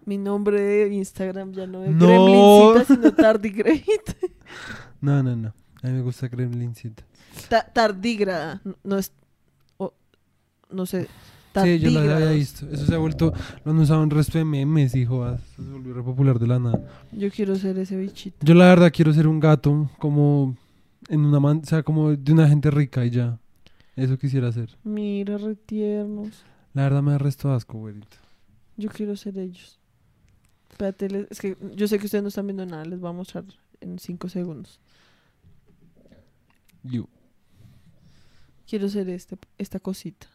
mi nombre de Instagram ya no es No. Gremlincita, sino Tardigrade. No, no, no. A mí me gusta Gremlincita. Ta- tardígrada, no es no sé. Sí, yo la había visto. Eso se ha vuelto. Lo han usado en resto de memes, hijo. ah, Eso se volvió re popular de la nada. Yo quiero ser ese bichito. Yo la verdad quiero ser un gato, como en una man, o sea, como de una gente rica y ya. Eso quisiera hacer. Mira, re tiernos. La verdad me da resto asco, güerito. Yo quiero ser ellos. Espérate, les- es que yo sé que ustedes no están viendo nada, les voy a mostrar en cinco segundos. Yo. Quiero ser este, esta cosita.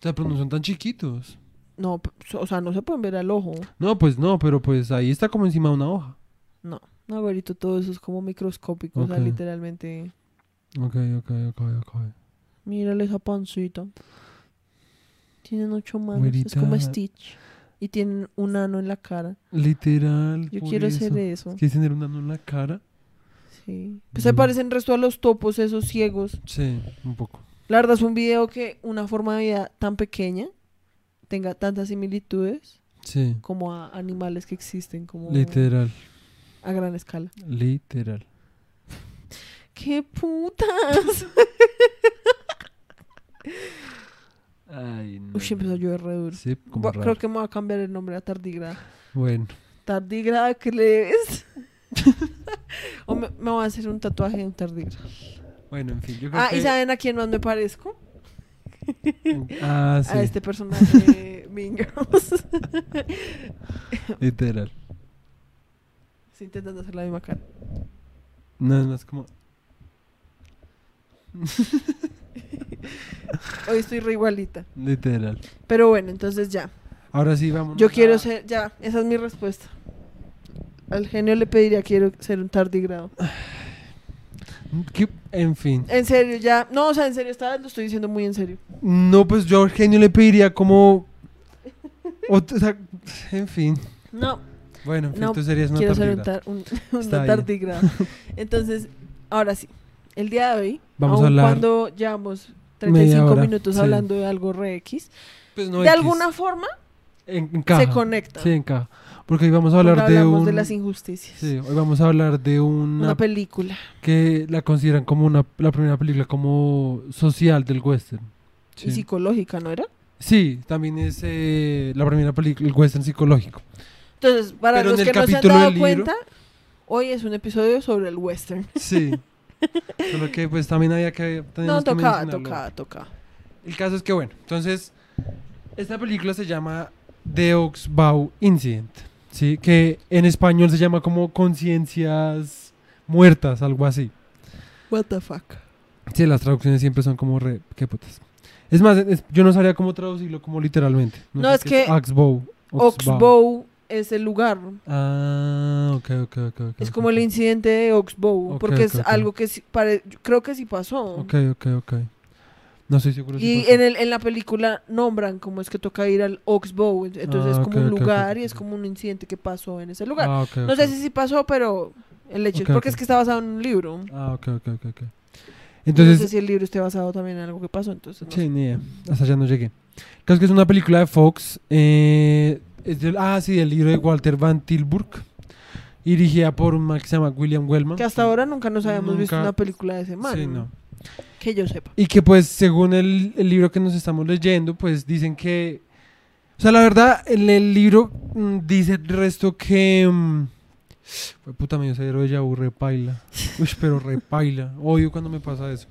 O sea, pero no son tan chiquitos. No, o sea, no se pueden ver al ojo. No, pues no, pero pues ahí está como encima de una hoja. No, no, güerito, todo eso es como microscópico, o sea, literalmente. Ok, ok, ok, ok. Mírale esa pancita. Tienen ocho manos, es como. Stitch. Y tienen un ano en la cara. Literal. Yo quiero eso. ser eso. ¿Quieres tener un ano en la cara? Sí. Pues se Mm. parecen resto a los topos esos ciegos. Sí, un poco. La verdad es un video que una forma de vida tan pequeña tenga tantas similitudes Sí. como a animales que existen como Literal. A gran escala. Literal. ¡Qué putas! Ay, no. Uy, empezó a llover re duro. Sí, como Voy- raro. Creo que me voy a cambiar el nombre a Tardigrada. Bueno. Tardigrada, ¿qué le ves? o me, me voy a hacer un tatuaje de un tardigrada. Bueno, en fin. Yo creo Ah, que... ¿y saben a quién más me parezco? Ah, sí. A este personaje de Mean Girls. Literal. Estoy intentando hacer la misma cara. No, es más como... Hoy estoy re igualita. Literal. Pero bueno, entonces ya. Ahora sí, vamos. Yo quiero ser, ya, esa es mi respuesta. Al genio le pediría quiero ser un tardigrado. En fin. En serio, ya. No, o sea, en serio, esta vez lo estoy diciendo muy en serio. No, pues yo al genio le pediría como... o sea, en fin. No, Bueno, en fin, No, tú serías una quiero ser un, tardigrada. tar- un, una. Entonces, ahora sí. El día de hoy, Vamos a aun hablar- cuando llevamos 35 hora, minutos sí. hablando de algo re X. Pues no de X, alguna forma encaja. se conecta. Sí, encaja. Porque hoy vamos a Porque hablar de un... de las injusticias. Sí, hoy vamos a hablar de una, Una película. que la consideran como una, la primera película como social del western. Y Sí, psicológica, ¿no era? Sí, también es eh, la primera película, el western psicológico. Entonces, para Pero los en que no se han dado libro- cuenta, hoy es un episodio sobre el western. Sí. Solo que pues también había que... No, tocaba, tocaba, tocaba. El caso es que bueno, entonces esta película se llama The Oxbow Incident, ¿sí? Que en español se llama como conciencias muertas, algo así. What the fuck. Sí, las traducciones siempre son como re... ¿Qué putas? Es más, es- yo no sabría cómo traducirlo como literalmente. No, sé es que Oxbow. Oxbow es el lugar. Ah, ok, ok, ok. ok, Es como ok. el incidente de Oxbow, Ok, porque es algo que sí yo creo que sí pasó. Ok, ok, ok. No estoy seguro si Y pasó. en, el, en la película nombran cómo es que toca ir al Oxbow, entonces Ah, es como un lugar y es como un incidente que pasó en ese lugar. Ah, no sé si sí pasó, pero el hecho es porque es que está basado en un libro. Ah, ok, ok, ok, Entonces, no sé si el libro esté basado también en algo que pasó, entonces no Sí, sé. ni idea. Hasta allá no llegué. Creo que es una película de Fox. eh, es del- ah, sí, del libro de Walter Van Tilburg. Dirigida por un man que se llama William Wellman. Que hasta ahora nunca nos habíamos visto Nunca- una película de ese man. Sí, no. Que yo sepa. Y que pues según el, el libro que nos estamos leyendo, pues dicen que... O sea, la verdad, en el libro mm, dice el resto que... mm, fue puta, medio cero de repaila. Uy, pero repaila. Odio cuando me pasa eso.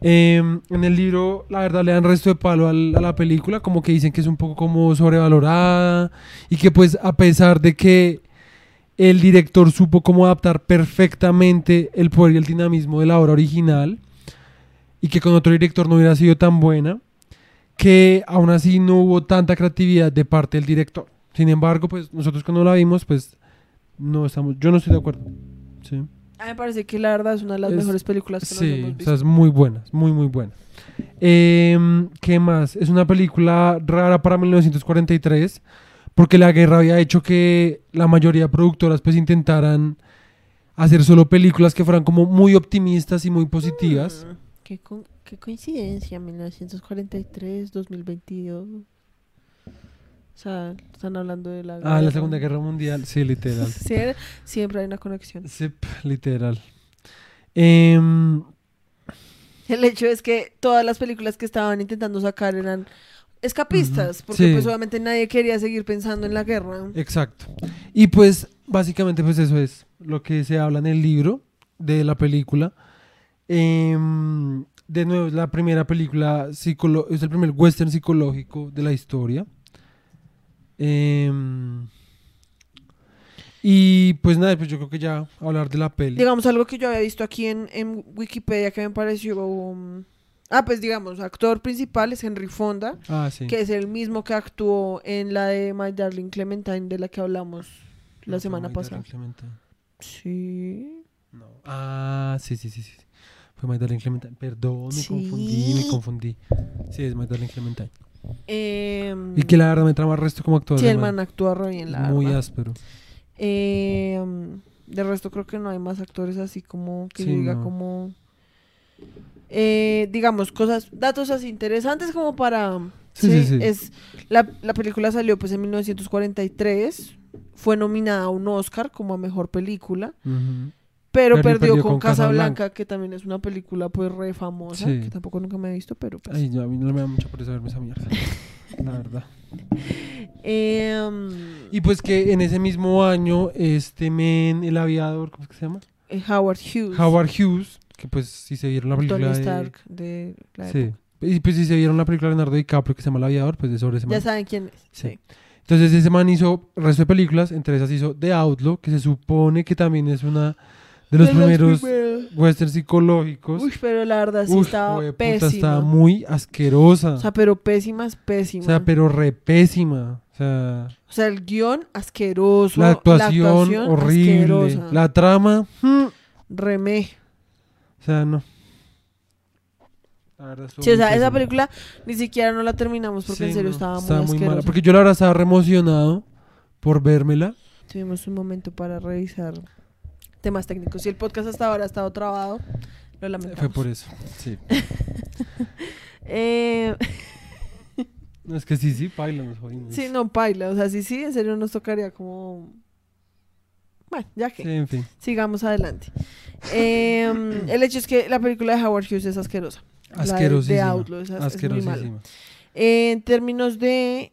Em, en el libro, la verdad, le dan resto de palo al- a la película, como que dicen que es un poco como sobrevalorada y que pues a pesar de que el director supo cómo adaptar perfectamente el poder y el dinamismo de la obra original y que con otro director no hubiera sido tan buena, que aún así no hubo tanta creatividad de parte del director. Sin embargo, pues nosotros cuando la vimos, pues no estamos, yo no estoy de acuerdo. A mí me parece que la verdad es una de las Es- mejores películas que nos Sí, hemos o visto. sea, es muy buena, es muy, muy buena. Em, ¿Qué más? Es una película rara para 1943, porque la guerra había hecho que la mayoría de productoras pues intentaran hacer solo películas que fueran como muy optimistas y muy positivas. Mm, qué, co- qué coincidencia, 1943, 2022. O sea, están hablando de la Ah, la Segunda Guerra Mundial, sí, literal. Sí, siempre hay una conexión. Sí, literal. Em, El hecho es que todas las películas que estaban intentando sacar eran escapistas, porque sí. pues obviamente nadie quería seguir pensando en la guerra. Exacto. Y pues básicamente pues eso es lo que se habla en el libro de la película. Em, de nuevo es la primera película, es el primer western psicológico de la historia. Em, y pues nada, pues yo creo que ya hablar de la peli. Digamos algo que yo había visto aquí en, en Wikipedia que me pareció... um, ah, pues digamos, actor principal es Henry Fonda, Ah, sí. que es el mismo que actuó en la de My Darling Clementine de la que hablamos la No, semana pasada. Sí. No. Ah, sí, sí, sí, sí. Fue My Darling Clementine. Perdón, me Sí. confundí, me confundí. Sí, es My Darling Clementine. Em, Y que la verdad me trama el resto como actor. Sí, el man. actúa re bien, la Muy verdad. áspero. Eh, de resto creo que no hay más actores así como que Sí, diga no. como eh, digamos cosas datos así interesantes como para Sí, sí, sí. es la, la película salió pues en 1943 fue nominada a un Oscar como a mejor película Ujú. Pero Perdió- perdió, perdió con, con Casablanca, Casablanca. que también es una película pues re famosa Sí. que tampoco nunca me he visto pero pues Ay, yo- a mí no me da mucha pereza verme esa mierda. la verdad. Em, Y pues que en ese mismo año, este men, el aviador, ¿cómo es que se llama? eh, Howard Hughes Howard Hughes, que pues si se vieron la película Tony de... Stark de la Sí. época. Y pues si se vieron la película de Leonardo DiCaprio que se llama El Aviador, pues de sobre ese ya man. saben quién es Sí. sí. Entonces ese man hizo resto de películas, entre esas hizo The Outlaw, que se supone que también es una de los De primeros primeras. westerns psicológicos. Uy, pero la verdad sí Uf, estaba pésima. estaba muy asquerosa. O sea, pero pésima es pésima. O sea, pero re pésima. O sea, O sea, el guion asqueroso. la actuación, horrible. asquerosa. La trama, hmm, Remé. o sea, no. La verdad, Sí, o sea, esa película ni siquiera no la terminamos porque Sí, en serio no, estaba, estaba muy muy asquerosa. mala. Porque yo la verdad estaba re emocionado por vérmela. Tuvimos un momento para revisar temas técnicos. Si el podcast hasta ahora ha estado trabado, lo lamentamos. Fue por eso, sí. Eh, No, es que sí, sí, paila, nos jodimos. sí, no, paila. O sea, sí, sí, en serio nos tocaría como... Bueno, ya que. Sí, en fin. Sigamos adelante. Eh, el hecho es que la película de Howard Hughes es asquerosa. La de- Asquerosísima. Outlaw, es- es muy mala. Asquerosísima. Eh, en términos de.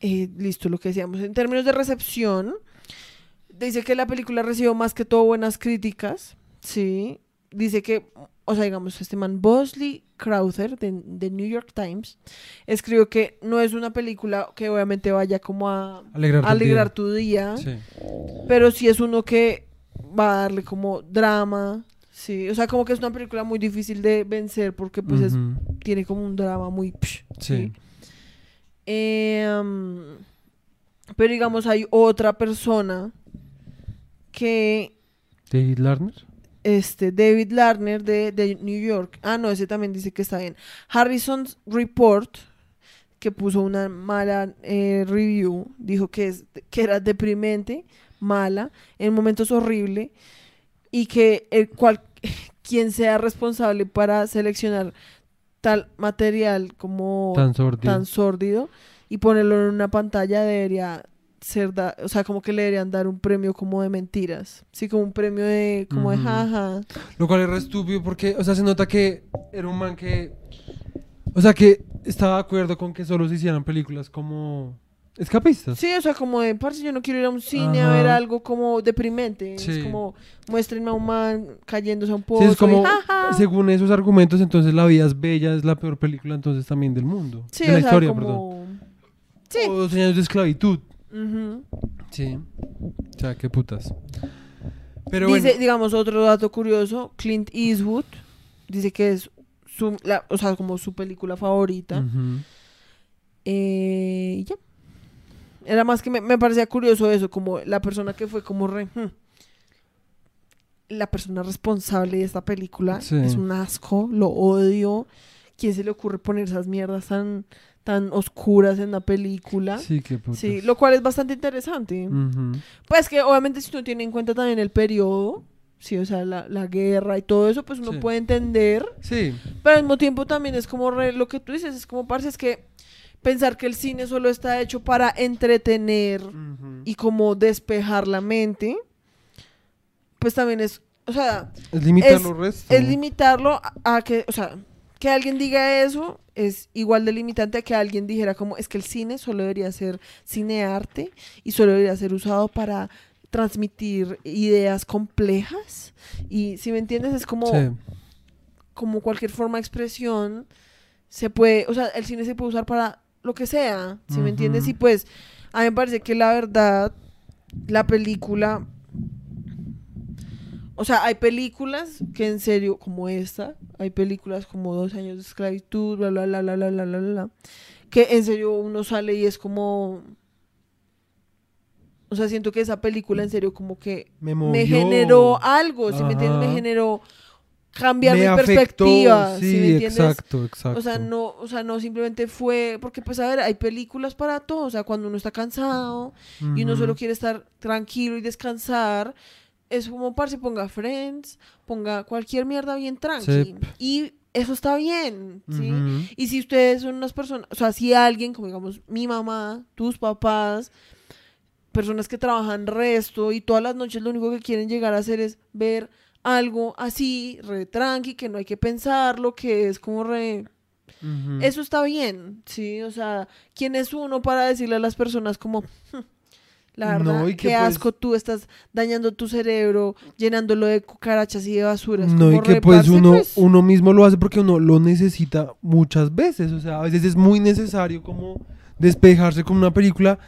eh, listo, lo que decíamos. En términos de recepción, dice que la película recibió más que todo buenas críticas. Sí. Dice que, o sea, digamos, este man Bosley Crowther de, de New York Times escribió que no es una película que obviamente vaya como a día. alegrar tu día, Sí. pero sí es uno que va a darle como drama. Sí, o sea, como que es una película muy difícil de vencer porque pues es- tiene como un drama muy... psh, Sí. Em, pero digamos, hay otra persona que, David Larner. este, David Larner de, de New York. Ah, no, ese también dice que está bien. Harrison's Report, que puso una mala eh, review, dijo que, es, que era deprimente, mala, en momentos horrible, y que el cual, quien sea responsable para seleccionar tal material como Tan sórdido y ponerlo en una pantalla debería ser da- o sea como que le deberían dar un premio como de mentiras sí como un premio de como de jaja Lo cual es re estúpido porque, o sea, se nota que era un man que. O sea, que estaba de acuerdo con que solo se hicieran películas como. Escapistas. sí o sea como de parce yo no quiero ir a un cine a ver algo como deprimente es Sí. como muéstrenme a un man cayéndose a un Sí, pozo es y como, según esos argumentos, entonces La vida es bella es la peor película entonces también del mundo. sí de la o sea historia, perdón. como sí O 12 años de esclavitud. Sí. O sea, qué putas. Pero dice bueno. digamos otro dato curioso Clint Eastwood dice que es su la- o sea como su película favorita. Eh, y ya. Era más que me, me parecía curioso eso, como la persona que fue como re... hmm, La persona responsable de esta película Sí. es un asco, lo odio. ¿Quién se le ocurre poner esas mierdas tan, tan oscuras en la película? Sí, qué putas. Sí, lo cual es bastante interesante. Ujú. Pues que obviamente si uno tiene en cuenta también el periodo, sí, o sea, la, la guerra y todo eso, pues uno Sí. puede entender Sí. pero al mismo tiempo también es como re- lo que tú dices, es como, parce, es que pensar que el cine solo está hecho para entretener Ujú. y como despejar la mente, pues también es, o sea, Es limitar es- los restos. es limitarlo a, a que, o sea, que alguien diga eso es igual de limitante a que alguien dijera como, es que el cine solo debería ser cinearte y solo debería ser usado para transmitir ideas complejas y si me entiendes es como Sí. como cualquier forma de expresión, se puede, o sea, el cine se puede usar para lo que sea, si me entiendes? Y pues, a mí me parece que la verdad, la película, o sea, hay películas que en serio, como esta, hay películas como Dos años de esclavitud, bla, bla, bla, bla, bla, bla, bla, bla, que en serio uno sale y es como... O sea, siento que esa película en serio como que Me, generó algo, si me entiendes? Me generó cambiar Me mi afectó, perspectiva, Sí, si me entiendes? exacto, exacto. O sea, no, o sea, no simplemente fue, porque pues a ver, hay películas para todo, o sea, cuando uno está cansado y uno solo quiere estar tranquilo y descansar, es como parce, ponga Friends, ponga cualquier mierda bien tranqui. Sí. Y eso está bien, ¿sí? Y si ustedes son unas personas, o sea, si alguien, como digamos mi mamá, tus papás, personas que trabajan resto y todas las noches lo único que quieren llegar a hacer es ver algo así, re tranqui, que no hay que pensarlo, que es como re... Eso está bien, ¿sí? O sea, ¿quién es uno para decirle a las personas como... "Hmm, La No, verdad, y que qué pues- asco, tú estás dañando tu cerebro, llenándolo de cucarachas y de basura. Es No, y que pues uno, pues, uno mismo lo hace porque uno lo necesita muchas veces. O sea, a veces es muy necesario como despejarse con una película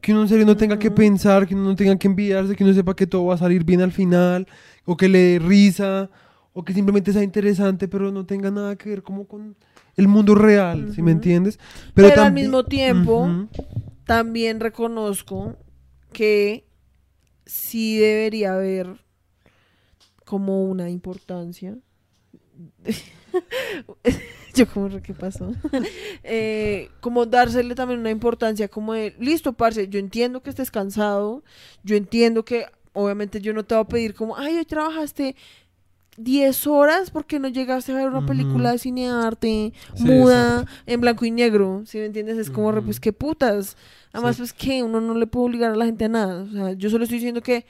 que uno en serio no tenga que pensar, que uno no tenga que enviarse, que uno sepa que todo va a salir bien al final, o que le dé risa, o que simplemente sea interesante, pero no tenga nada que ver como con el mundo real, ¿sí me entiendes? Pero al mismo tiempo, también reconozco que sí debería haber como una importancia. Yo como, ¿qué pasó? Eh, como dársele también una importancia como de, listo, parce, yo entiendo que estés cansado, yo entiendo que obviamente yo no te voy a pedir como, ay, hoy trabajaste 10 horas porque no llegaste a ver una película de cine arte Sí, muda en blanco y negro, ¿sí me entiendes? Es como, Ujú. pues qué putas. Además, Sí. pues que uno no le puede obligar a la gente a nada. O sea, yo solo estoy diciendo que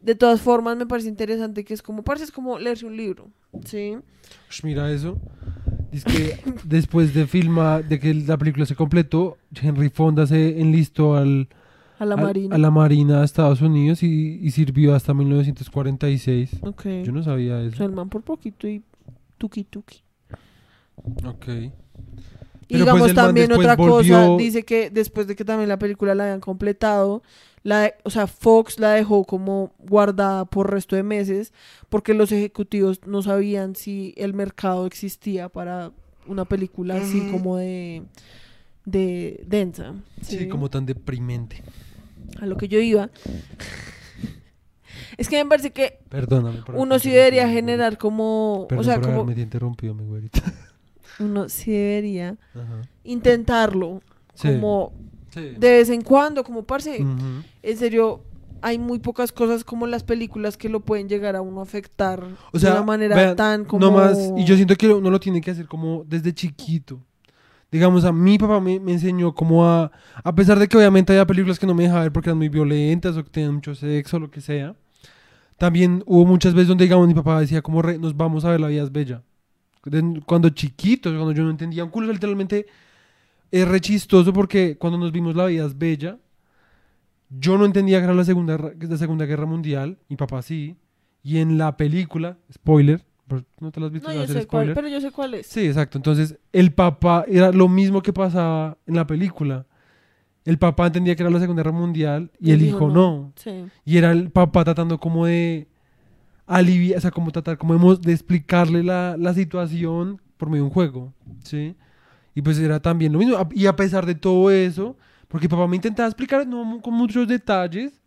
de todas formas me parece interesante que es como, parece es como leerse un libro, ¿sí? Mira eso. Dice que después de filma, de que la película se completó, Henry Fonda se enlistó al, A la marina. a la Marina de Estados Unidos y, y sirvió hasta 1946. Ok. Yo no sabía O sea, eso. el man por poquito y tuki tuki. Ok. Y Pero, digamos pues, man también otra cosa, dice que después de que también la película la habían completado, la, o sea, Fox la dejó como guardada por resto de meses porque los ejecutivos no sabían si el mercado existía para una película así como de, de densa. Sí, como tan deprimente. A lo que yo iba. es que me parece que Perdóname. por uno sí debería generar como, Perdón o sea, por como haberme interrumpido, mi güerita. uno sí debería Ajá. intentarlo Sí. como Sí. de vez en cuando, como parce, en serio, hay muy pocas cosas como las películas que lo pueden llegar a uno a afectar O sea, de una manera vean, tan como... No más, y yo siento que uno lo tiene que hacer como desde chiquito. Digamos, a mi papá me, enseñó como a, a pesar de que obviamente había películas que no me dejaba ver porque eran muy violentas o que tenían mucho sexo o lo que sea, también hubo muchas veces donde, digamos, mi papá decía como, re, nos vamos a ver La vida es bella. Cuando chiquitos, cuando yo no entendía un culo, literalmente es re chistoso porque cuando nos vimos La vida es bella, yo no entendía que era la segunda, la segunda guerra mundial, mi papá sí, y en la película, spoiler, no te las has visto, No, a yo sé cuál, pero yo sé cuál es. Sí, exacto. Entonces, el papá era lo mismo que pasaba en la película. El papá entendía que era la Segunda Guerra Mundial y el hijo no. Sí. Y era el papá tratando como de aliviar, o sea, como tratar como de, explicarle la, la situación por medio de un juego, ¿sí? Y pues era también lo mismo. Y a pesar de todo eso, porque papá me intentaba explicar, no con muchos detalles,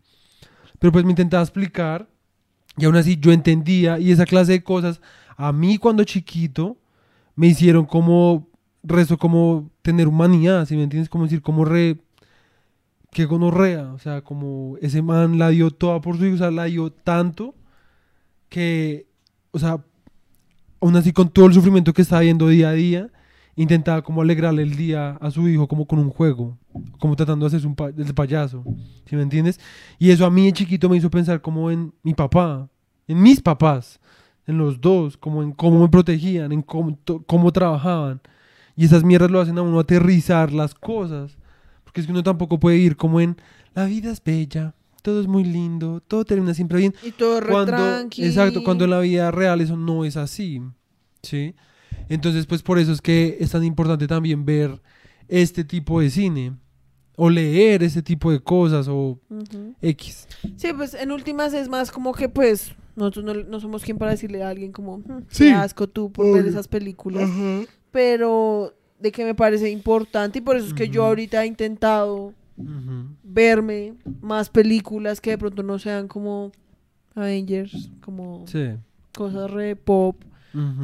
pero pues me intentaba explicar y aún así yo entendía y esa clase de cosas a mí cuando chiquito me hicieron como resto como tener humanidad, si me entiendes? Como decir, como re que gonorrea, o sea, como ese man la dio toda por su hijo, la dio tanto que, o sea, aún así con todo el sufrimiento que estaba viendo día a día, intentaba como alegrarle el día a su hijo como con un juego, como tratando de hacerse un pa- el payaso, ¿sí me entiendes? Y eso a mí de chiquito me hizo pensar como en mi papá, en mis papás, en los dos, como en cómo me protegían, en cómo, cómo trabajaban. Y esas mierdas lo hacen a uno aterrizar las cosas. Porque es que uno tampoco puede ir como en la vida es bella, todo es muy lindo, todo termina siempre bien. Y todo re Cuando, tranqui. exacto, cuando en la vida real eso no es así. ¿Sí? Entonces, pues por eso es que es tan importante también ver este tipo de cine. O leer este tipo de cosas o. X. Sí, pues en últimas es más como que pues nosotros no, no somos quien para decirle a alguien como, "Mm, Sí. qué asco tú por ver esas películas. Pero de que me parece importante y por eso es que yo ahorita he intentado verme más películas que de pronto no sean como Avengers, como Sí. cosas re pop.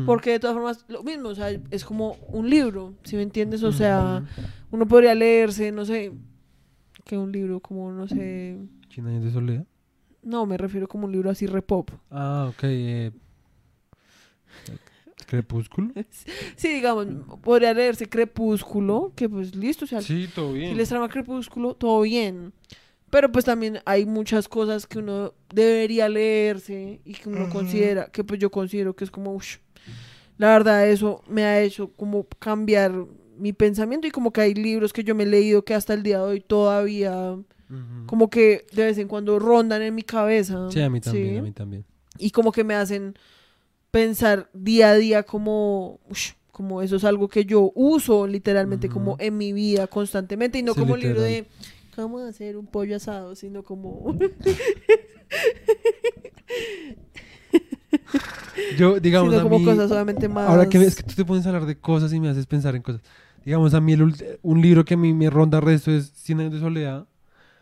Porque de todas formas, lo mismo, o sea, es como un libro, si me entiendes? O sea, uno podría leerse, no sé, que un libro como, no sé, ¿Cien años de soledad? no, me refiero como un libro así re pop. Ah, ok. eh, Crepúsculo. Sí, digamos, podría leerse Crepúsculo, que pues listo, o sea, Sí, todo si bien. les trama Crepúsculo, todo bien. Pero pues también hay muchas cosas que uno debería leerse y que uno considera, que pues yo considero que es como, ush, la verdad eso me ha hecho como cambiar mi pensamiento y como que hay libros que yo me he leído que hasta el día de hoy todavía como que de vez en cuando rondan en mi cabeza. Sí, a mí también, ¿sí? a mí también. y como que me hacen pensar día a día como, ush, como eso es algo que yo uso literalmente como en mi vida constantemente y no Sí, como libro literal. De cómo hacer un pollo asado, sino como Yo, digamos, sino a como mí, cosas solamente más ahora que ves que tú te pones a hablar de cosas y me haces pensar en cosas. Digamos, a mí el un libro que a mí me ronda resto es Cien años de soledad.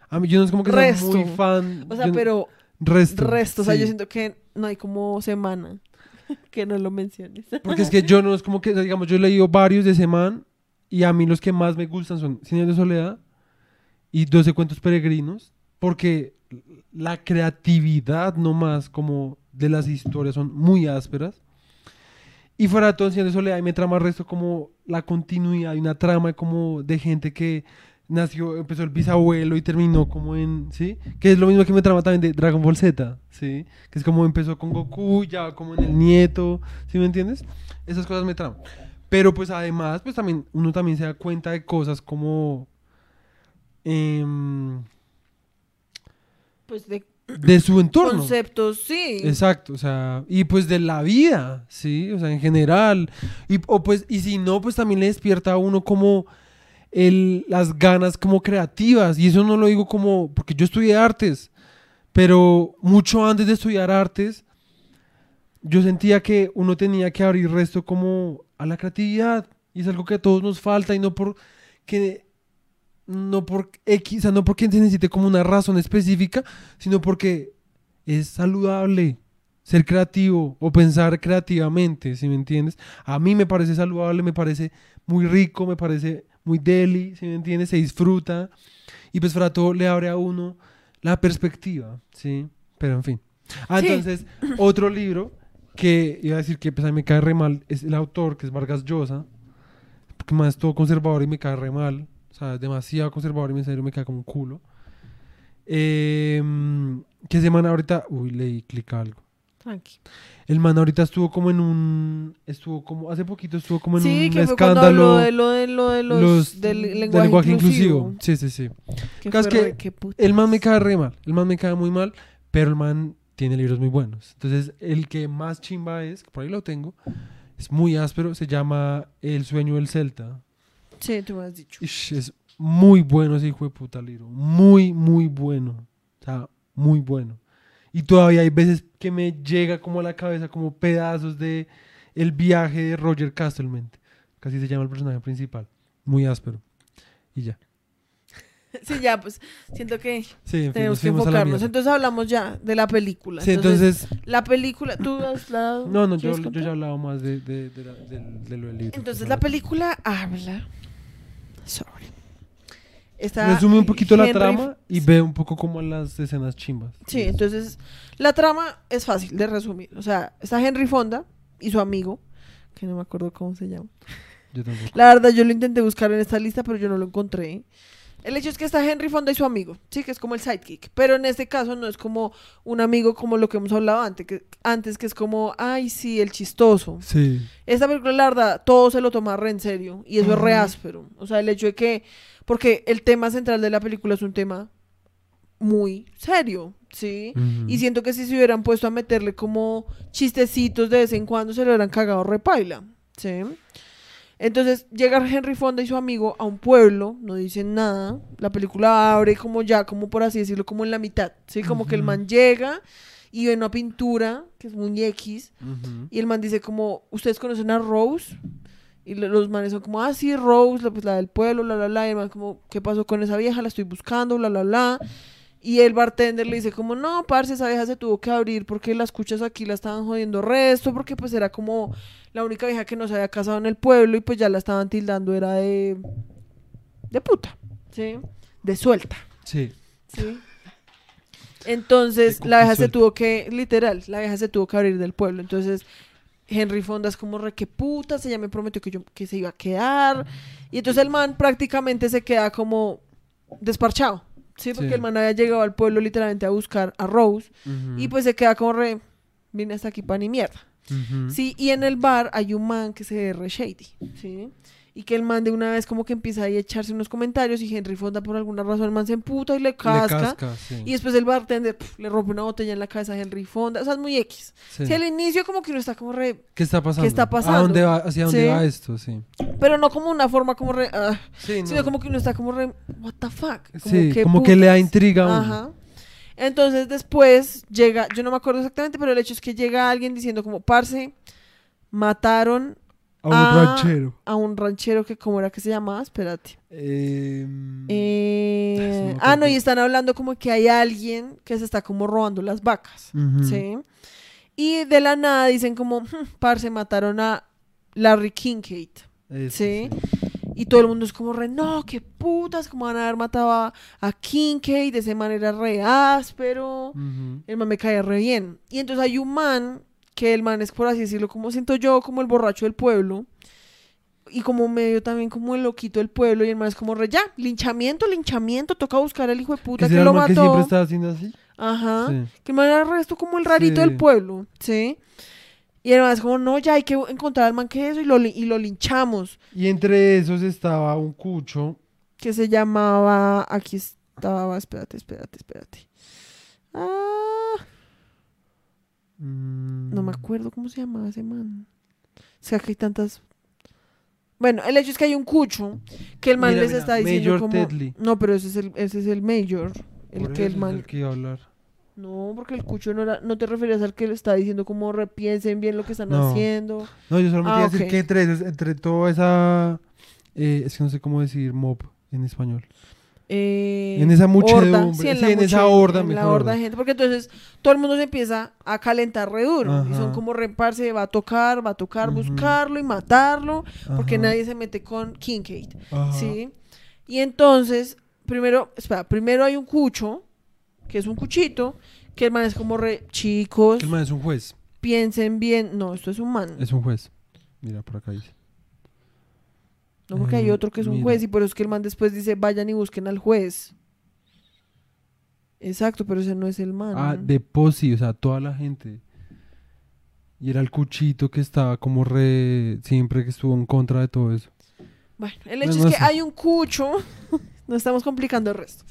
A mí yo no es como que Resto. sea muy fan. o sea, yo pero resto. resto, o sea, sí. yo siento que no hay como semana que no lo menciones. Porque es que yo no es como que, digamos, yo he leído varios de ese man y a mí los que más me gustan son Cien años de soledad y 12 cuentos peregrinos porque la creatividad nomás como de las historias son muy ásperas. Y fuera de todo, en Cien de Soledad, y me trama el resto como la continuidad de una trama como de gente que nació, empezó el bisabuelo y terminó como en, ¿sí? Que es lo mismo que me trama también de Dragon Ball Z, ¿sí? Que es como empezó con Goku, ya como en el nieto, ¿sí me entiendes? Esas cosas me traman. Pero pues además, pues también, uno también se da cuenta de cosas como... em, Pues de de su entorno. conceptos, sí. Exacto, o sea, y pues de la vida, sí, o sea, en general. Y, o pues, y si no, pues también le despierta a uno como el, las ganas como creativas. Y eso no lo digo como, porque yo estudié artes, pero mucho antes de estudiar artes, yo sentía que uno tenía que abrir resto como a la creatividad. Y es algo que a todos nos falta y no por que no por X, o sea, no porque se necesite como una razón específica, sino porque es saludable ser creativo o pensar creativamente, si me entiendes? A mí me parece saludable, me parece muy rico, me parece muy deli, si me entiendes? Se disfruta y pues para todo le abre a uno la perspectiva, ¿sí? Pero en fin. Ah, Sí. entonces, otro libro que iba a decir que pues, a mí me cae re mal es el autor, que es Vargas Llosa, porque más es todo conservador y me cae re mal. O sea, es demasiado conservador y en serio me cae como un culo. Eh, ¿Qué semana ahorita? Uy, leí clic a algo. Tranqui. El man ahorita estuvo como en un. Estuvo como. Hace poquito estuvo como en Sí, un que fue escándalo. de lo de, lo de los, los- del del lenguaje, inclusivo. Sí, sí, sí. Que Claro, fue que qué. El man me cae re mal. El man me cae muy mal. Pero el man tiene libros muy buenos. Entonces, el que más chimba es, que por ahí lo tengo, es muy áspero. Se llama El sueño del Celta. Sí, tú me has dicho. Ish, es muy bueno ese hijo de puta libro. Muy, muy bueno. O sea, muy bueno. Y todavía hay veces que me llega como a la cabeza como pedazos de el viaje de Roger Castleman. Casi se llama el personaje principal. Muy áspero. Y ya. Sí, ya, pues siento que Sí, en fin, tenemos que enfocarnos. Entonces hablamos ya de la película. Sí, entonces... la película, tú has hablado. No, no, yo, ¿quieres yo ya he hablado más de, de, de, la- de lo del libro. Entonces la película habla Está Resume un poquito la trama y ve un poco como las escenas chimbas. Sí, entonces la trama es fácil de resumir. O sea, está Henry Fonda y su amigo, que no me acuerdo cómo se llama. Yo tampoco. La verdad, yo lo intenté buscar en esta lista, pero yo no lo encontré. El hecho es que está Henry Fonda y su amigo, sí, que es como el sidekick. Pero en este caso no es como un amigo como lo que hemos hablado antes, que, antes, que es como, ay, sí, el chistoso. Sí. Esta película, la verdad, todo se lo toma re en serio. Y eso es re áspero. O sea, el hecho de que. Porque el tema central de la película es un tema muy serio, ¿sí? Y siento que si se hubieran puesto a meterle como chistecitos de vez en cuando, se lo hubieran cagado repaila, ¿sí? Entonces llega Henry Fonda y su amigo a un pueblo, no dicen nada. La película abre como ya, como por así decirlo, como en la mitad, ¿sí? Como que el man llega y ve una pintura, que es muy X, y el man dice como, ¿ustedes conocen a Rose? Y lo- los manes son como, ah, sí, Rose, la, pues, la del pueblo, la, la, la. Y el man como, ¿qué pasó con esa vieja? La estoy buscando, bla, bla, bla. Y el bartender le dice como, no, parce, esa vieja se tuvo que abrir porque las cuchas aquí la estaban jodiendo resto, porque pues era como la única vieja que no se había casado en el pueblo y pues ya la estaban tildando, era de... de puta, ¿sí? De suelta. Sí. ¿sí? Entonces, la vieja se tuvo que, literal, la vieja se tuvo que abrir del pueblo. Entonces, Henry Fonda es como re que putas, ella me prometió que yo que se iba a quedar. Y entonces el man prácticamente se queda como desparchado. Sí, porque Sí. el man había llegado al pueblo literalmente a buscar a Rose. Y pues se queda como re, vine hasta aquí para ni mierda. Sí, y en el bar hay un man que se ve re shady, ¿sí? Y que el man de una vez como que empieza ahí a echarse unos comentarios y Henry Fonda por alguna razón el man se emputa y le Le casca. sí. Y después el bartender pf, le rompe una botella en la cabeza a Henry Fonda. O sea, es muy X. Sí. Si al inicio como que uno está como re... ¿Qué está pasando? está ¿A pasando? dónde va, ¿Hacia dónde Sí. va esto? Sí. Pero no como una forma como re... ah, Sino como que uno está como re... What the fuck. Como Sí, que como que le da intriga a uno. Ajá. Entonces después llega... Yo no me acuerdo exactamente, pero el hecho es que llega alguien diciendo como... Parce, mataron A un Ah. ranchero. a un ranchero que... ¿Cómo era que se llamaba? Espérate. Em, Eh, no ah, no, y están hablando como que hay alguien que se está como robando las vacas. ¿Sí? Y de la nada dicen como, "Hmm, parce, mataron a Larry Kincaid. Eso, ¿Sí? Y todo el mundo es como re, no, qué putas, como van a haber matado a, a Kincaid de esa manera re áspero. El man me cae re bien. Y entonces hay un man, que el man es por así decirlo, como siento yo, como el borracho del pueblo. Y como medio también como el loquito del pueblo. Y el man es como re, ya, linchamiento, linchamiento, toca buscar al hijo de puta que era lo man que mató. siempre estaba haciendo así. Ajá. Sí. Que el man era el resto como el rarito del pueblo, ¿sí? Y el man es como, no, ya hay que encontrar al man que eso y lo, y lo linchamos. Y entre esos estaba un cucho. Que se llamaba, aquí estaba, espérate, espérate, espérate. Ah, mm, no me acuerdo cómo se llamaba ese man. O sea, que hay tantas... Bueno, el hecho es que hay un cucho que el man Mira, les mira, está diciendo Major como... No, pero ese es el, ese es el mayor. El por que el man... que iba a hablar. No, porque el cucho no era... No te referías al que le está diciendo como repiensen bien lo que están No. haciendo. No, yo solamente Ah, iba a decir que entre, entre toda esa. eh, es que no sé cómo decir mob en español. Eh, En esa muchedumbre, sí, en, sí, la en esa horda, en la mejor. horda de gente, porque entonces todo el mundo se empieza a calentar re duro y son como reparse, va a tocar, va a tocar buscarlo y matarlo, porque nadie se mete con Kincaid, ajá. ¿sí? Y entonces, primero, espera, primero hay un cucho, que es un cuchito, que el man es como re, chicos, El man es un juez. piensen bien, no, esto es un man, Es un juez. Mira, por acá dice. No porque hay eh, otro que es un mira. juez y por eso es que el man después dice, vayan y busquen al juez. Exacto, pero ese no es el man. Ah, de Posi, o sea, toda la gente. Y era el cuchito que estaba como re. Siempre que estuvo en contra de todo eso. Bueno, el hecho No, es que sé. hay un cucho, no estamos complicando el resto.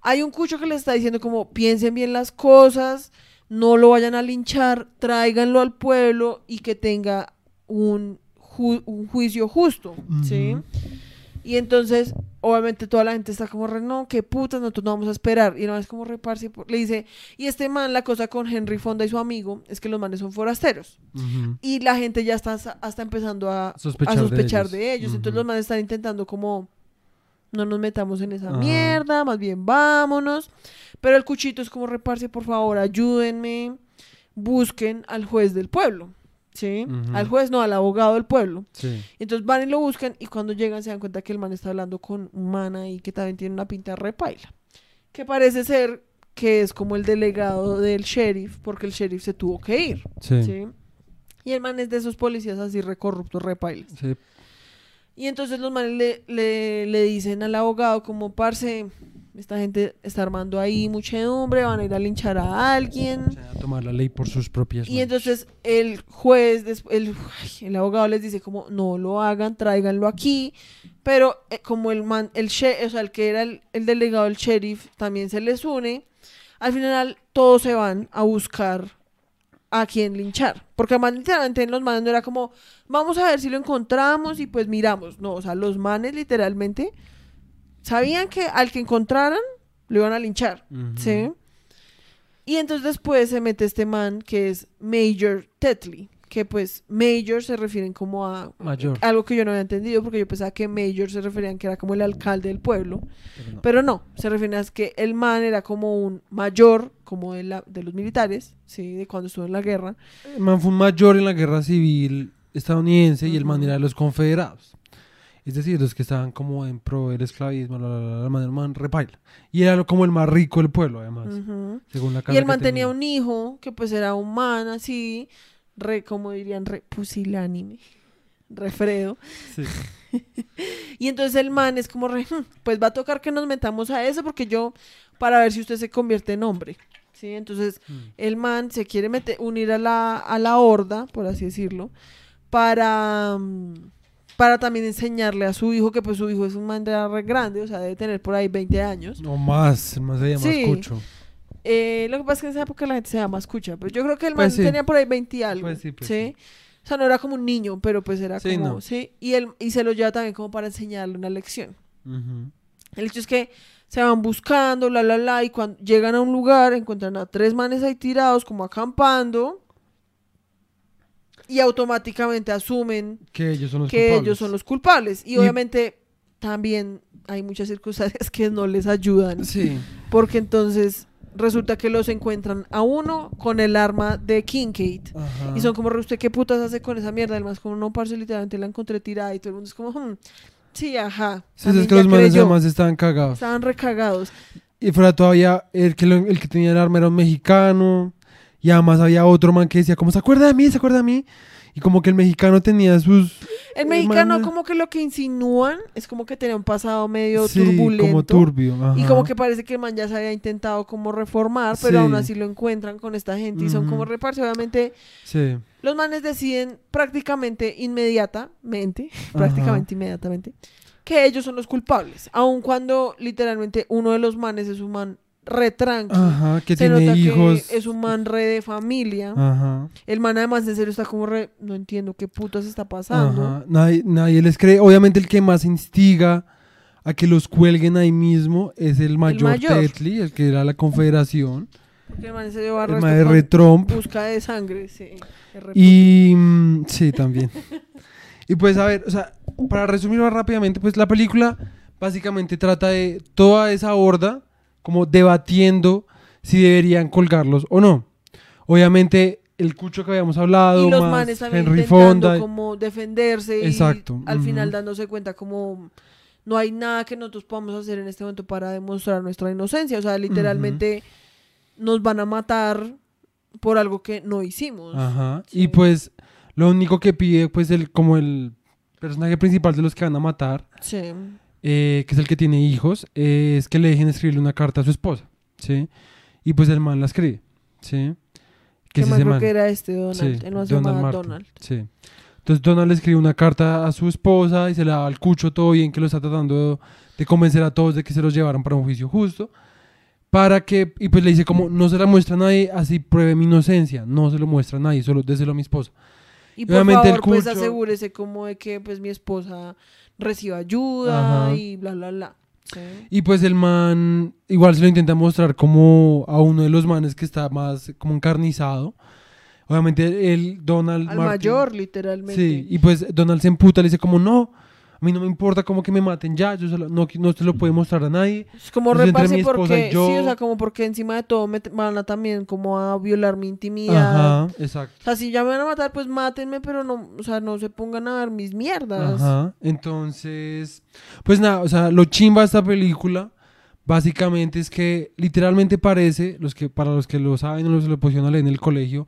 Hay un cucho que le está diciendo como piensen bien las cosas, no lo vayan a linchar, tráiganlo al pueblo y que tenga un, ju- un juicio justo, ¿sí? Y entonces, obviamente toda la gente está como re, no, qué putas, nosotros no vamos a esperar. Y no es como reparse, le dice, y este man, la cosa con Henry Fonda y su amigo, es que los manes son forasteros. Y la gente ya está hasta, empezando a, Sospechar a de ellos. de ellos. Entonces los manes están intentando como no nos metamos en esa mierda, más bien vámonos. Pero el cuchito es como reparse, por favor, ayúdenme, busquen al juez del pueblo. ¿Sí? Al juez, no, al abogado del pueblo. Sí. Entonces van y lo buscan y cuando llegan se dan cuenta que el man está hablando con un man ahí que también tiene una pinta de repaila. Que parece ser que es como el delegado del sheriff, porque el sheriff se tuvo que ir. Sí. ¿sí? Y el man es de esos policías así recorruptos, repailas. Sí. Y entonces los manes le, le, le dicen al abogado como, parce, esta gente está armando ahí muchedumbre, van a ir a linchar a alguien. O sea, tomar la ley por sus propias Y manos. entonces el juez, el, el abogado les dice como, no lo hagan, tráiganlo aquí. Pero eh, como el man, el she- o sea, el que era el, el delegado del sheriff también se les une, al final todos se van a buscar a quien linchar. Porque además literalmente en los manes no era como, vamos a ver si lo encontramos y pues miramos. No, o sea, los manes literalmente sabían que al que encontraran lo iban a linchar. ¿Sí? Y entonces después se mete este man que es Major Tetley, que pues Major se refieren como a Mayor. algo que yo no había entendido porque yo pensaba que Major se referían que era como el alcalde del pueblo, Pero no. pero no, se refieren a que el man era como un mayor, como de, la, de los militares, sí, de cuando estuvo en la guerra. El man fue un mayor en la guerra civil estadounidense y el man era de los confederados. Es decir, los que estaban como en pro del esclavismo, la, la, la, man, repaila. Y era como el más rico del pueblo, además. Según la Y el man tenía un hijo que pues era un man así, re, como dirían, re pusilánime, re Fredo. Sí. Y entonces el man es como, re, "Hmm, pues va a tocar que nos metamos a eso porque yo, para ver si usted se convierte en hombre. ¿Sí? Entonces Mm. el man se quiere meter, unir a la, a la horda, por así decirlo, para, mm, para también enseñarle a su hijo, que pues su hijo es un man re grande, o sea, debe tener por ahí 20 años. No más, el man se llama Sí. Eh, lo que pasa es que en esa época la gente se llama escucha, pero yo creo que el man Pues sí. tenía por ahí 20 y algo. Pues sí, pues. O sea, no era como un niño, pero pues era Sí, como, no. sí, y, él, y se lo lleva también como para enseñarle una lección. El hecho es que se van buscando, la, la, la, y cuando llegan a un lugar encuentran a tres manes ahí tirados, como acampando, y automáticamente asumen Que ellos son los que culpables. ellos son los culpables. Y, Y- obviamente también hay muchas circunstancias que no les ayudan, Sí. porque entonces resulta que los encuentran a uno con el arma de Kincaid. Ajá. Y son como, "¿Re, ¿usted qué putas hace con esa mierda? Además, como no, parce, literalmente la encontré tirada y todo el mundo es como, "Hmm, Sí, ajá. Sí, es que los manes además estaban cagados. Estaban recagados. Y fuera todavía el que, lo- el que tenía el arma era un mexicano. Y además había otro man que decía, como se acuerda de mí, se acuerda de mí. Y como que el mexicano tenía sus... El mexicano como que lo que insinúan es como que tenía un pasado medio sí, turbulento. como turbio. Y como que parece que el man ya se había intentado como reformar, pero Sí. aún así lo encuentran con esta gente y son como reparse. Obviamente Sí. los manes deciden prácticamente inmediatamente, Ajá. prácticamente inmediatamente, que ellos son los culpables. Aun cuando literalmente uno de los manes es un man retranqui. Ajá, que Se tiene nota hijos. que es un man re de familia. Ajá. El man además en serio está como re, no entiendo qué putas está pasando. Ajá. Nadie, nadie les cree. Obviamente el que más instiga a que los cuelguen ahí mismo es el mayor, mayor. Tetley, el que era la confederación. Porque el man en serio va El con re Trump. busca de sangre, sí. Y mm, sí, también. y pues a ver, o sea, para resumirlo rápidamente, pues la película básicamente trata de toda esa horda como debatiendo si deberían colgarlos o no. Obviamente el cucho que habíamos hablado, y los más manes también Henry intentando Fonda. como defenderse Exacto, y al final dándose cuenta como no hay nada que nosotros podamos hacer en este momento para demostrar nuestra inocencia. O sea, literalmente nos van a matar por algo que no hicimos. Ajá. Sí. Y pues lo único que pide pues el como el personaje principal de los que van a matar, Sí. Eh, que es el que tiene hijos, eh, es que le dejen escribirle una carta a su esposa, ¿sí? Y pues el man la escribe, ¿sí? Que es más creo que era este Donald. Sí, Él no se Donald Martin, Donald. Sí. Entonces Donald le escribe una carta a su esposa y se la da al cucho todo bien que lo está tratando de convencer a todos de que se los llevaran para un juicio justo. Para que, y pues le dice como, no se la muestra a nadie, así pruebe mi inocencia. No se lo muestra a nadie, solo déselo a mi esposa. Y por Obviamente el favor, pues cucho- asegúrese como de que pues mi esposa reciba ayuda Ajá. y bla, bla, bla. Sí. Y pues el man igual se lo intenta mostrar como a uno de los manes que está más como encarnizado. Obviamente el Donald Al Martin- mayor, literalmente. Sí, y pues Donald se emputa, le dice como no, a mí no me importa como que me maten ya, yo solo- no, no se lo puede mostrar a nadie. Es como Entonces, repase porque, yo- sí, o sea, como porque encima de todo me van a también como a violar mi intimidad. Ajá, exacto. O sea, si ya me van a matar, pues mátenme, pero no, o sea, no se pongan a ver mis mierdas. Ajá, entonces, pues nada, o sea, lo chimba esta película básicamente es que literalmente parece, los que, para los que lo saben o los que lo pusieron a leer en el colegio,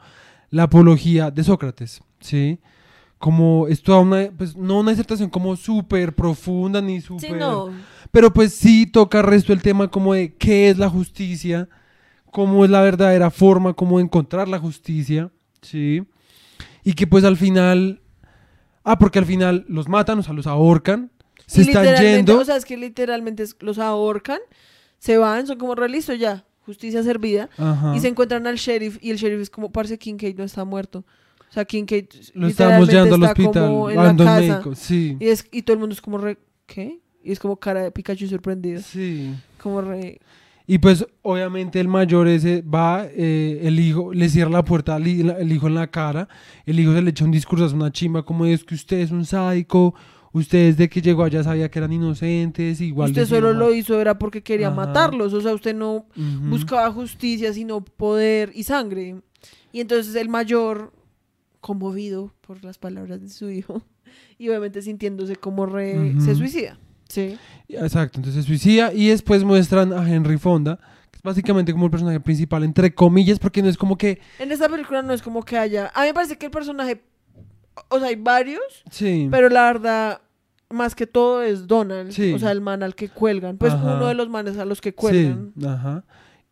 la apología de Sócrates, ¿sí? Como es toda una, pues no una disertación como súper profunda ni súper... Sí, no. Pero pues sí toca resto el tema como de qué es la justicia, cómo es la verdadera forma, cómo encontrar la justicia, ¿sí? Y que pues al final... Ah, porque al final los matan, o sea, los ahorcan, se Y están yendo. O sea, es que literalmente los ahorcan, se van, son como re listo ya, justicia servida, Ajá. y se encuentran al sheriff, y el sheriff es como, parce, Kincaid no está muerto. O sea, Kincaid Lo estábamos llevando al hospital, como en a la casa. médico, sí. Y, es, y todo el mundo es como re, ¿qué? Y es como cara de Pikachu sorprendido. Sí. Como re, Y pues obviamente el mayor ese va, eh, el hijo le cierra la puerta al el hijo en la cara, el hijo se le echa un discurso, es una chimba como es que usted es un sádico, usted desde que llegó allá sabía que eran inocentes, igual usted solo a lo hizo era porque quería Ajá. matarlos. O sea, usted no Ujú. buscaba justicia, sino poder y sangre. Y entonces el mayor, conmovido por las palabras de su hijo, y obviamente sintiéndose como re, se suicida. Sí. Exacto, entonces se suicida y después muestran a Henry Fonda, que es básicamente como el personaje principal, entre comillas, porque no es como que... En esta película no es como que haya. A mí me parece que el personaje. O sea, hay varios, Sí. pero la verdad, más que todo es Donald. Sí. O sea, el man al que cuelgan. Pues Ajá. uno de los manes a los que cuelgan. Sí, ajá.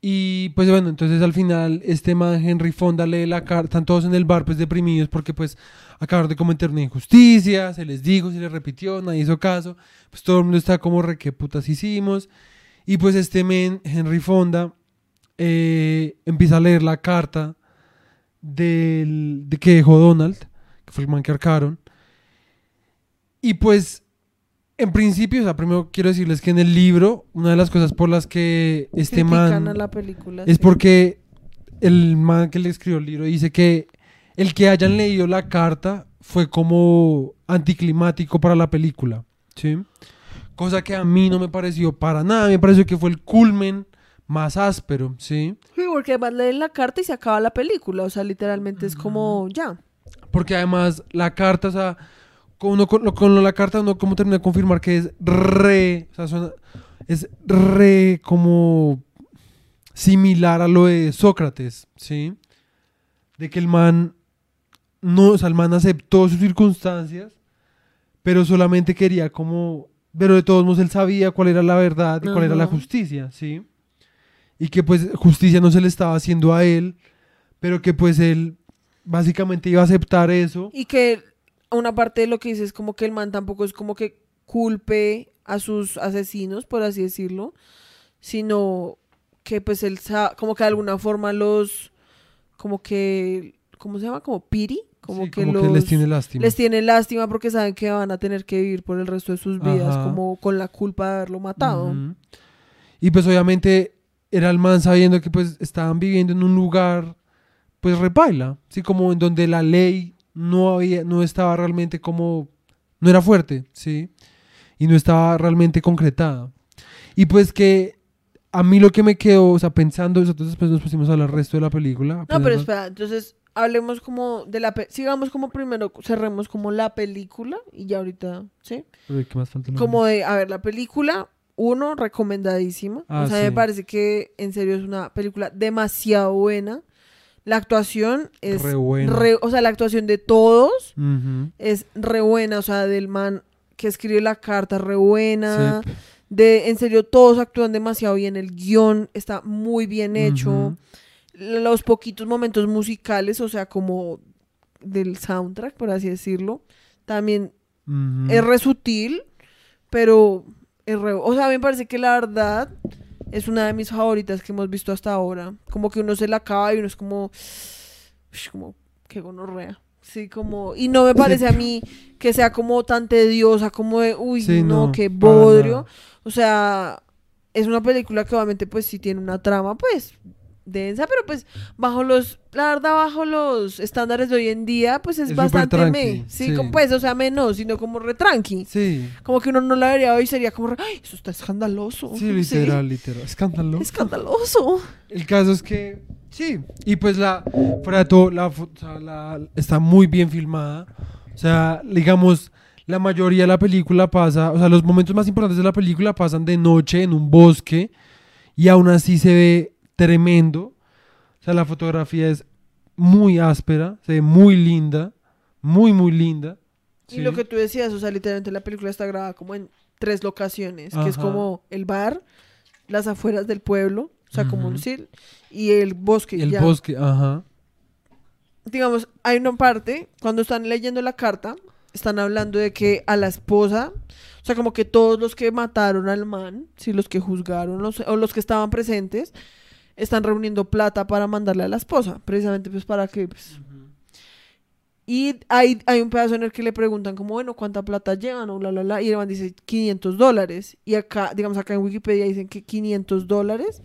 Y pues bueno, entonces al final este man Henry Fonda lee la carta, están todos en el bar pues deprimidos porque pues acabaron de cometer una injusticia, se les dijo, se les repitió, nadie hizo caso, pues todo el mundo está como re qué putas hicimos. Y pues este men, Henry Fonda, eh, empieza a leer la carta del, de que dejó Donald, que fue el man que arcaron. Y pues en principio, o sea, primero quiero decirles que en el libro, una de las cosas por las que este Critican man a la película. es sí. porque el man que le escribió el libro dice que el que hayan leído la carta fue como anticlimático para la película, ¿sí? Cosa que a mí no me pareció para nada, me pareció que fue el culmen más áspero, ¿sí? Sí, porque además leen la carta y se acaba la película. O sea, literalmente es como ya. Porque además la carta, o sea, con, uno, con, con la carta uno como termina de confirmar que es re, o sea, suena- es re como similar a lo de Sócrates, ¿sí? De que el man, no, o sea, el man aceptó sus circunstancias, pero solamente quería como, pero de todos modos él sabía cuál era la verdad y cuál era la Ajá. justicia, ¿sí? Y que pues justicia no se le estaba haciendo a él, pero que pues él básicamente iba a aceptar eso. Y que una parte de lo que dice es como que el man tampoco es como que culpe a sus asesinos, por así decirlo, sino que pues él como que de alguna forma los como que ¿cómo se llama? como piri, como Sí, que como los que les tiene lástima. les tiene lástima porque saben que van a tener que vivir por el resto de sus vidas Ajá. como con la culpa de haberlo matado. Y pues obviamente era el man sabiendo que pues estaban viviendo en un lugar pues repaila, sí, como en donde la ley no había, no estaba realmente como, no era fuerte, sí, y no estaba realmente concretada. Y pues que a mí lo que me quedó, o sea, pensando, nosotros después nos pusimos a hablar resto de la película. No, apenas pero espera, entonces hablemos como de la sigamos como primero cerremos como la película y ya ahorita, ¿sí? ¿qué más falta? Como de, a ver, la película, uno, recomendadísima. Ah, o sea, sí. me parece que en serio es una película demasiado buena. La actuación es Re buena. re- o sea, la actuación de todos es re buena, o sea, del man que escribe la carta, re buena. Sí. De, en serio, todos actúan demasiado bien. El guion está muy bien hecho. Los poquitos momentos musicales, o sea, como del soundtrack, por así decirlo, también es re sutil, pero es re- O sea, a mí me parece que la verdad es una de mis favoritas que hemos visto hasta ahora. Como que uno se la acaba y uno es como... como, qué gonorrea. Sí, como... Y no me parece a mí que sea como tan tediosa, como de, uy, Sí, no, no, qué bodrio. O sea, es una película que obviamente pues sí tiene una trama, pues densa, pero pues bajo los, la verdad, bajo los estándares de hoy en día, pues es, Es bastante súper me. tranqui, Sí, sí. como, pues, o sea, menos, sino como retranqui. Sí, Como que uno no la vería hoy sería como, ay, eso está escandaloso. sí, literal, literal. Escándalo. Escandaloso. El caso es que sí, y pues la fuera de todo la, la- está muy bien filmada. O sea, digamos, la mayoría de la película pasa, o sea, los momentos más importantes de la película pasan de noche en un bosque y aún así se ve tremendo. O sea, la fotografía es muy áspera, se ve muy linda, muy muy linda. Y Sí. lo que tú decías, o sea, literalmente la película está grabada como en tres locaciones, que es como el bar, las afueras del pueblo, o sea, como Ujú. sí, y el bosque. el ya. bosque, ajá. digamos, hay una parte, cuando están leyendo la carta, están hablando de que a la esposa, o sea, como que todos los que mataron al man, si los que juzgaron los- o los que estaban presentes, están reuniendo plata para mandarle a la esposa, precisamente pues para que... pues, Y hay, hay un pedazo en el que le preguntan como, bueno, ¿cuánta plata llevan? O bla, bla, bla. Y el man dice 500 dólares. Y acá, digamos, acá en Wikipedia dicen que 500 dólares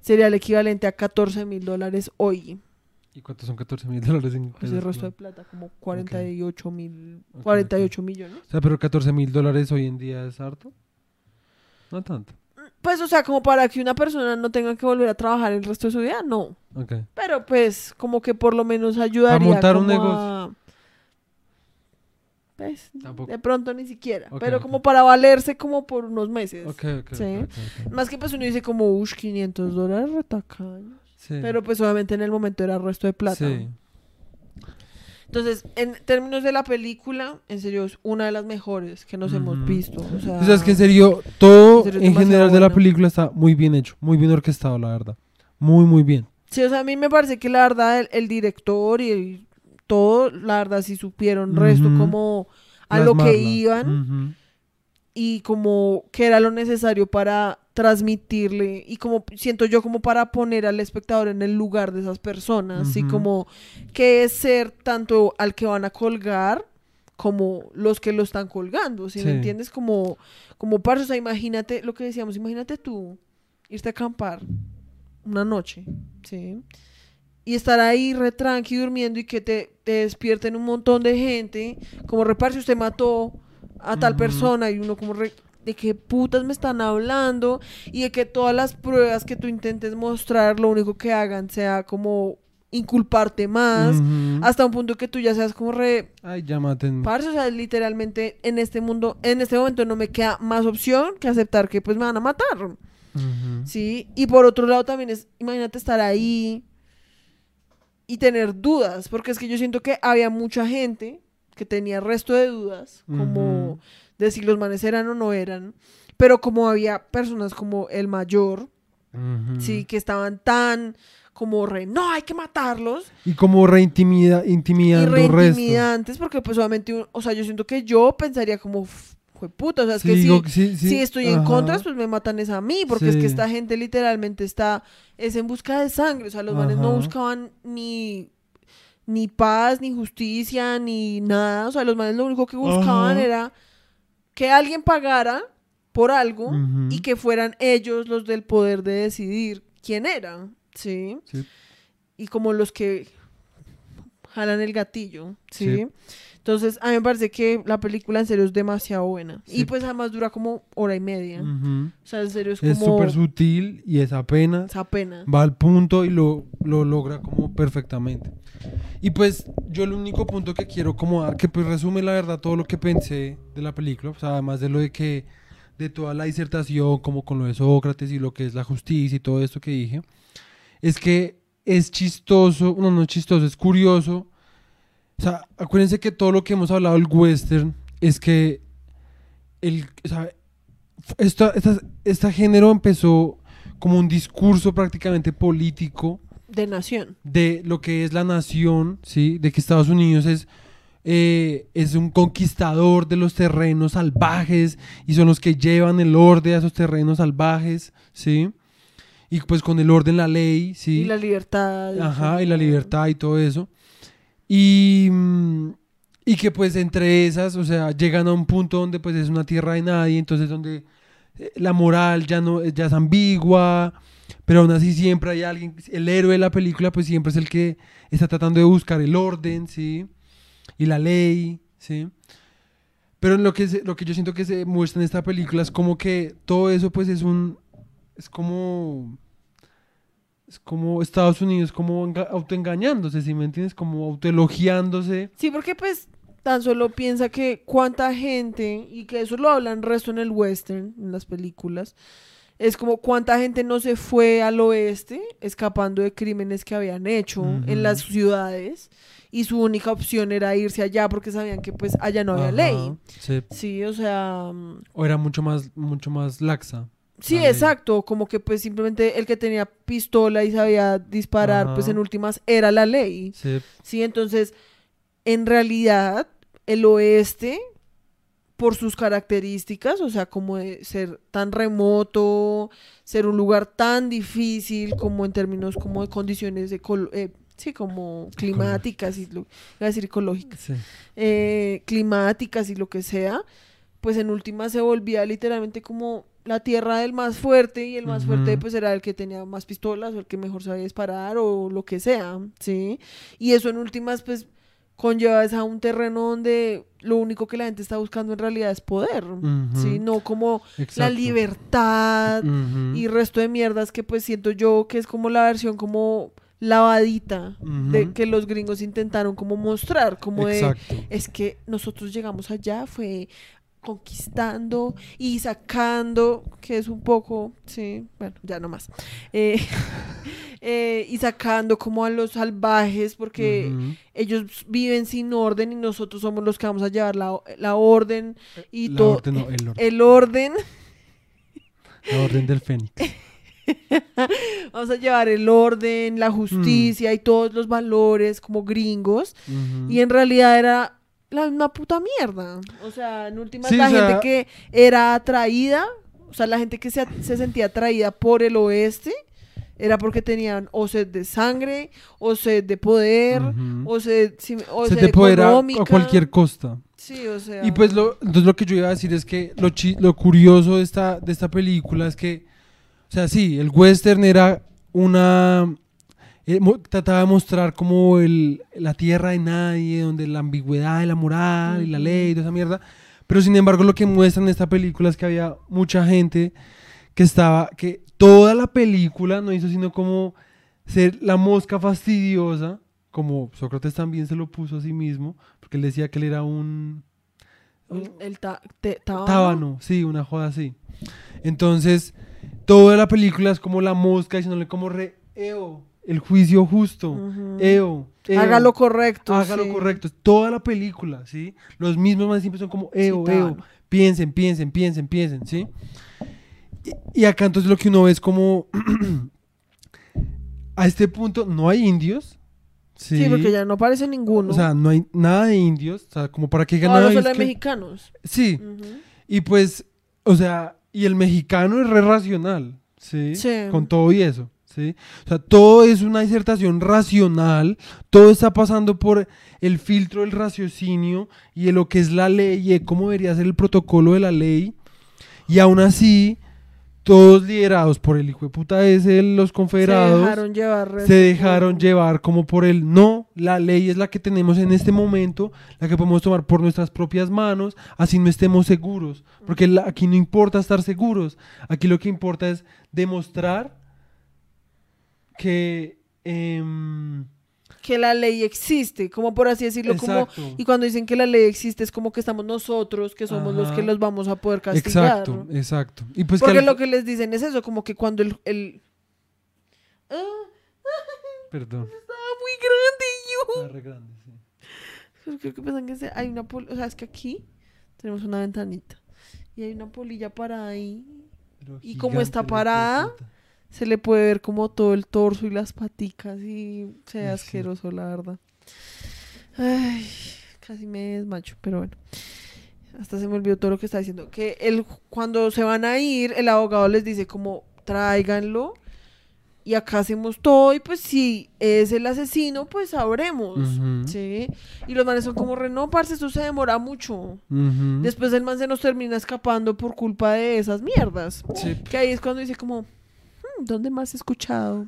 sería el equivalente a 14 mil dólares hoy. ¿Y cuántos son 14 mil dólares en Pues el resto de plata, como 48 mil, Ok, 48 millones. O sea, pero 14 mil dólares hoy en día es harto. No tanto. Pues, o sea, como para que una persona no tenga que volver a trabajar el resto de su vida, no. Ok. Pero, pues, como que por lo menos ayudaría montar un negocio. a- Pues, Tampoco. de pronto ni siquiera. Pero como para valerse como por unos meses. Ok, ok. Sí. Más que pues uno dice como, ush, 500 dólares, retacaños. Sí. Pero pues obviamente en el momento era resto de plata. Sí. Entonces, en términos de la película, en serio, es una de las mejores que nos hemos visto. O sea, O sea, es que en serio, todo En serio, es en general de la película está muy bien hecho, muy bien orquestado, la verdad. Muy, muy bien. Sí, o sea, a mí me parece que la verdad el, el director y el- todo, la verdad sí supieron resto Ujú. como a lo que iban y como que era lo necesario para transmitirle y como siento yo como para poner al espectador en el lugar de esas personas, así Ujú. como que es ser tanto al que van a colgar como los que lo están colgando, ¿sí, me Sí. entiendes? Como, como parce, o sea, imagínate lo que decíamos, imagínate tú irte a acampar una noche, ¿sí? Y estar ahí re tranqui durmiendo y que te, te despierten un montón de gente, como reparse usted mató a tal persona y uno como re- de qué putas me están hablando y de que todas las pruebas que tú intentes mostrar lo único que hagan sea como inculparte más, hasta un punto que tú ya seas como re, Ay, ya mátenme. parce, o sea, literalmente en este mundo, en este momento no me queda más opción que aceptar que pues me van a matar. ¿sí? Y por otro lado también es, imagínate estar ahí y tener dudas, porque es que yo siento que había mucha gente que tenía resto de dudas, como. De si los manes eran o no eran, pero como había personas como el mayor, sí, que estaban tan como re, no, hay que matarlos, Y como reintimida, y intimidando re resto. intimidantes, porque pues obviamente, o sea, yo siento que yo pensaría como, fue puta, o sea, es Sí, que digo si, sí, sí, si estoy en contra, pues me matan es a mí, porque es que esta gente literalmente está, es en busca de sangre, o sea, los manes no buscaban ni ni paz, ni justicia, ni nada, o sea, los manes lo único que buscaban Ajá. era que alguien pagara por algo y que fueran ellos los del poder de decidir quién era, ¿sí? Sí. Y como los que jalan el gatillo, ¿sí? Sí. Entonces, a mí me parece que la película en serio es demasiado buena. Sí. Y pues además dura como hora y media. Ujú. O sea, en serio es Es como... súper sutil y es apenas. esa pena. Va al punto y lo, lo logra como perfectamente. Y pues yo el único punto que quiero como dar, que pues resume la verdad todo lo que pensé de la película, o sea, además de lo de que, de toda la disertación, como con lo de Sócrates y lo que es la justicia y todo esto que dije, es que es chistoso, no, no es chistoso, es curioso. O sea, acuérdense que todo lo que hemos hablado del western es que el, o sea, esta, esta- este género empezó como un discurso prácticamente político De nación. de lo que es la nación, ¿sí? De que Estados Unidos es, eh, es un conquistador de los terrenos salvajes y son los que llevan el orden a esos terrenos salvajes, ¿sí? Y pues con el orden la ley, ¿sí? Y la libertad. Ajá, y la libertad y todo eso. Y, mm, y que pues entre esas, o sea, llegan a un punto donde pues es una tierra de nadie, entonces donde eh, la moral ya no ya es ambigua, pero aún así siempre hay alguien, el héroe de la película pues siempre es el que está tratando de buscar el orden, ¿sí? Y la ley, ¿sí? Pero lo que, se- lo que yo siento que se muestra en esta película es como que todo eso pues es un, es como es como Estados Unidos como enga- autoengañándose, si me entiendes? Como autoelogiándose. Sí, porque pues tan solo piensa que cuánta gente, y que eso lo hablan resto en el western, en las películas, es como cuánta gente no se fue al oeste escapando de crímenes que habían hecho en las ciudades y su única opción era irse allá porque sabían que pues allá no había Ajá, ley. sí. Sí, o sea, mm, O era mucho más, mucho más laxa. Sí, exacto, como que pues simplemente el que tenía pistola y sabía disparar, pues en últimas era la ley. Sí. Sí, entonces, en realidad, el oeste, por sus características, o sea, como de ser tan remoto, ser un lugar tan difícil, como en términos como de condiciones ecolo- eh, sí, como climáticas y lo, iba a decir ecológicas, sí. eh, climáticas y lo que sea, pues en última se volvía literalmente como la tierra del más fuerte y el más fuerte pues era el que tenía más pistolas o el que mejor sabía disparar o lo que sea, ¿sí? Y eso en últimas pues conlleva a un terreno donde lo único que la gente está buscando en realidad es poder, ¿sí? No como la libertad y resto de mierdas que pues siento yo que es como la versión como lavadita de que los gringos intentaron como mostrar, como de es que nosotros llegamos allá, fue conquistando y sacando, que es un poco, sí, bueno, ya no más, Eh, eh, y sacando como a los salvajes, porque ellos viven sin orden y nosotros somos los que vamos a llevar la, la orden y La todo. orden, no, el orden. El orden, La orden del Fénix. vamos a llevar el orden, Mm. la justicia y todos los valores como gringos. Y en realidad era la misma puta mierda. O sea, en últimas Sí, la o sea- gente que era atraída, o sea, la gente que se, se sentía atraída por el oeste, era porque tenían o sed de sangre, o sed de poder, Ujú. o sed, sí, o Se sed a, económica. a cualquier costa. Sí, o sea. Y pues lo, entonces lo que yo iba a decir es que lo, chi- lo curioso de esta, de esta película es que, o sea, sí, el western era una... eh, trataba de mostrar como el, la tierra de nadie, donde la ambigüedad de la moral y la ley y toda esa mierda. Pero sin embargo lo que muestra en esta película es que había mucha gente que estaba, que toda la película no hizo sino como ser la mosca fastidiosa, como Sócrates también se lo puso a sí mismo, porque él decía que él era un El, el ta- te- tábano. tábano, sí, una joda así. Entonces, toda la película es como la mosca diciéndole como re, Eo, el juicio justo, Ujú. Eo, Eo, Haga lo correcto. haga lo correcto. Toda la película, ¿sí? Los mismos más siempre son como Eo, Sí, Eo, piensen, piensen, piensen, piensen, ¿sí? Y, y acá entonces lo que uno ve es como, a este punto no hay indios, ¿sí? Sí, porque ya no aparece ninguno. O sea, no hay nada de indios, o sea, como para que Ahora ganen. solo hay mexicanos. Sí, y pues, o sea, y el mexicano es re racional, ¿sí? Sí. Con todo y eso, ¿sí? O sea, todo es una disertación racional, todo está pasando por el filtro del raciocinio y de lo que es la ley y de cómo debería ser el protocolo de la ley. Y aún así, todos liderados por el hijo de puta ese los Se confederados dejaron llevar. se dejaron llevar como por el no, la ley es la que tenemos en este momento, la que podemos tomar por nuestras propias manos, así no estemos seguros, porque la- aquí no importa estar seguros, aquí lo que importa es demostrar que... em, Que la ley existe, como por así decirlo. Como, y cuando dicen que la ley existe, es como que estamos nosotros, que somos los que los vamos a poder castigar. exacto, exacto. Y pues que Porque al- lo que les dicen es eso, como que cuando el... el... Ah, Perdón. estaba muy grande yo. Está re grande, sí. Pues Creo que pensan que se- hay una pol- o sea, es que aquí tenemos una ventanita y hay una polilla parada ahí. Pero Y como está parada. Se le puede ver como todo el torso y las paticas y se Ay, sí. asqueroso, la verdad. Ay, casi me desmacho, pero bueno. Hasta se me olvidó todo lo que está diciendo. Que el, cuando se van a ir, el abogado les dice como, tráiganlo. Y acá hacemos todo y pues si es el asesino, pues sabremos. ¿Sí? Y los manes son como, no, parce, eso se demora mucho. Después el man se nos termina escapando por culpa de esas mierdas. Sí. Que ahí es cuando dice como, "Hmm, ¿dónde más he escuchado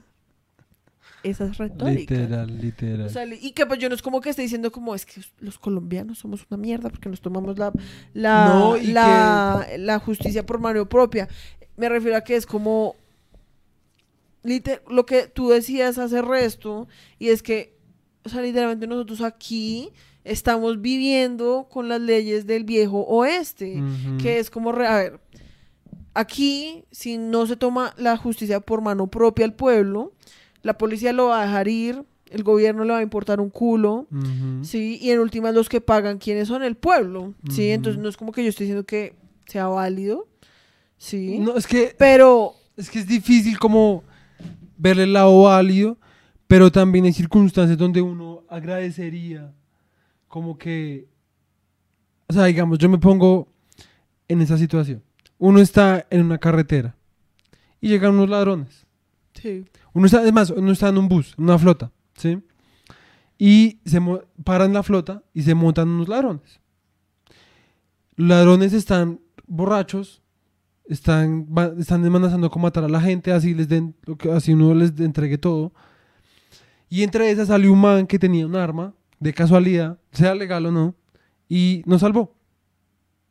esas retóricas? Literal, literal. O sea, li- y que pues yo no es como que esté diciendo como es que los colombianos somos una mierda porque nos tomamos la la, No, la, la justicia por mano propia. Me refiero a que es como lite- lo que tú decías hace resto y es que o sea, literalmente nosotros aquí estamos viviendo con las leyes del viejo oeste que es como, re- a ver, aquí si no se toma la justicia por mano propia al pueblo, la policía lo va a dejar ir, el gobierno le va a importar un culo, sí, y en últimas los que pagan, ¿quiénes son? El pueblo, sí, entonces no es como que yo estoy diciendo que sea válido, sí, No, es que pero Es que es difícil como verle el lado válido, pero también hay circunstancias donde uno agradecería como que, o sea, digamos, yo me pongo en esa situación. Uno está en una carretera y llegan unos ladrones. sí, Uno está, además, uno está en un bus, en una flota, ¿sí? Y se paran la flota y se montan unos ladrones. Los ladrones están borrachos, están, están amenazando con matar a la gente, así les den, así uno les entregue todo. Y entre esas salió un man que tenía un arma, de casualidad, sea legal o no, y nos salvó.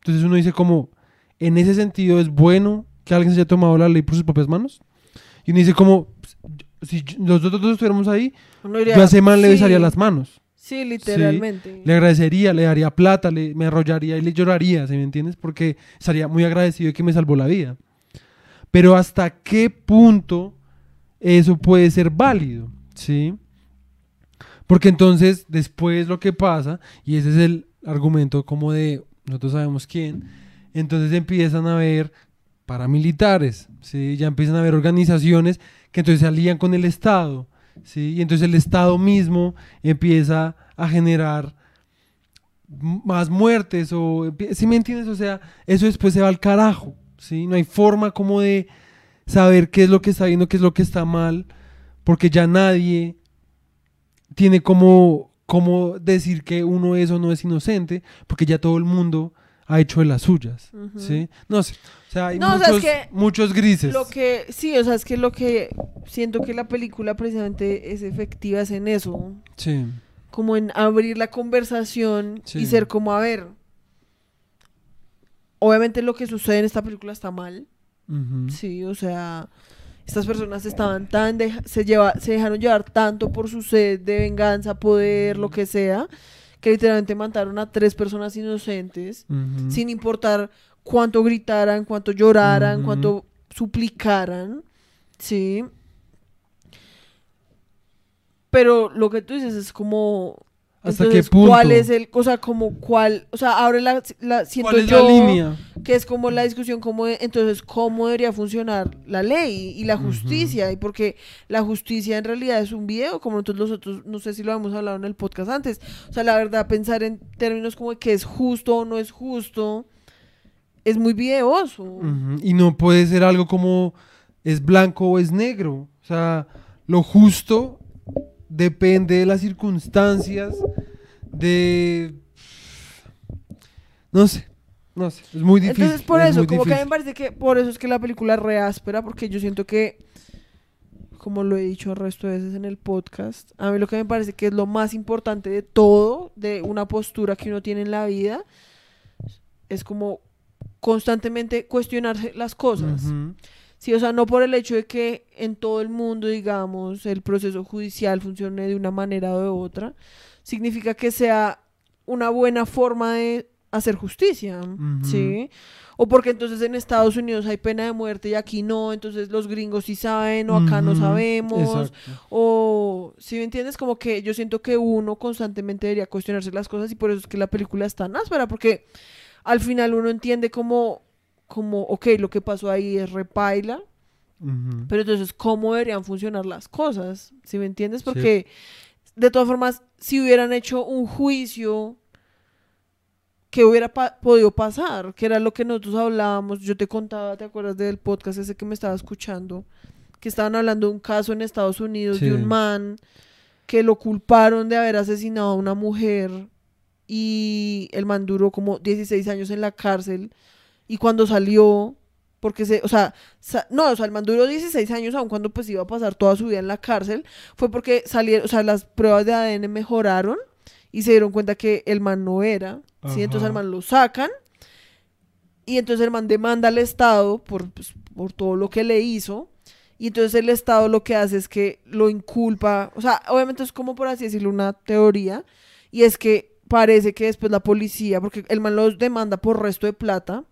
Entonces uno dice como, en ese sentido es bueno que alguien se haya tomado la ley por sus propias manos. Y uno dice como, si nosotros dos estuviéramos ahí, uno diría, yo a ese man le sí, besaría las manos. Sí, literalmente. Le agradecería, le daría plata, le, me arrollaría y le lloraría, ¿sí me entiendes? Porque estaría muy agradecido de que me salvó la vida. Pero hasta qué punto eso puede ser válido, ¿sí? Porque entonces después lo que pasa, y ese es el argumento como de, nosotros sabemos quién, entonces empiezan a haber paramilitares, ¿sí? Ya empiezan a haber organizaciones que entonces se alían con el Estado, ¿sí? Y entonces el Estado mismo empieza a generar más muertes o ¿sí me entiendes? O sea, eso después se va al carajo, ¿sí? No hay forma como de saber qué es lo que está bien o qué es lo que está mal, porque ya nadie tiene como decir que uno es o no es inocente, porque ya todo el mundo ha hecho de las suyas. ¿sí? No sé, o sea, hay No, o sea, es muchos, que muchos grises. Lo que, sí, o sea, es que lo que siento que la película precisamente es efectiva es en eso, Sí, como en abrir la conversación Sí. y ser como, a ver, obviamente lo que sucede en esta película está mal, sí, o sea, estas personas estaban tan, se, lleva, se dejaron llevar tanto por su sed de venganza, poder, lo que sea, que literalmente mataron a tres personas inocentes, sin importar cuánto gritaran, cuánto lloraran, cuánto suplicaran, ¿sí? Pero lo que tú dices es como... ¿Hasta entonces, qué punto? ¿Cuál es el, o sea, como cuál, o sea, abre la, la siento ¿Cuál es yo la línea? que es como la discusión como de- entonces cómo debería funcionar la ley y la justicia y porque la justicia en realidad es un video como nosotros nosotros no sé si lo hemos hablado en el podcast antes o sea la verdad pensar en términos como de que es justo o no es justo es muy videoso Y no puede ser algo como es blanco o es negro. O sea, lo justo depende de las circunstancias, de... No sé, no sé, es muy difícil. entonces por es eso como que a mí me difícil. parece que por eso es que la película es re áspera porque yo siento que como lo he dicho el resto de veces en el podcast, a mí lo que me parece que es lo más importante de todo, de una postura que uno tiene en la vida, es como constantemente cuestionarse las cosas. Ujú, Sí, o sea, no por el hecho de que en todo el mundo, digamos, el proceso judicial funcione de una manera o de otra, significa que sea una buena forma de hacer justicia. ¿sí? O porque entonces en Estados Unidos hay pena de muerte y aquí no, entonces los gringos sí saben o acá no sabemos, Exacto. o si me entiendes, como que yo siento que uno constantemente debería cuestionarse las cosas y por eso es que la película es tan áspera, porque al final uno entiende como, como ok, lo que pasó ahí es repaila, Ujú. pero entonces, ¿cómo deberían funcionar las cosas? ¿Sí me entiendes? Sí. Porque, de todas formas, si hubieran hecho un juicio, ¿qué hubiera pa- podido pasar? Que era lo que nosotros hablábamos. Yo te contaba, ¿te acuerdas del podcast ese que me estaba escuchando? Que estaban hablando de un caso en Estados Unidos de un man que lo culparon de haber asesinado a una mujer y el man duró como 16 años en la cárcel y cuando salió, porque se, o sea, sa- no, o sea, el man duró 16 años aun cuando pues iba a pasar toda su vida en la cárcel, fue porque salieron, o sea, las pruebas de ADN mejoraron y se dieron cuenta que el man no era, ¿sí? Entonces al man lo sacan y entonces el man demanda al Estado por, pues, por todo lo que le hizo. Y entonces el Estado lo que hace es que lo inculpa, o sea, obviamente es como por así decirlo una teoría, y es que parece que después la policía, porque el man los demanda por resto de plata,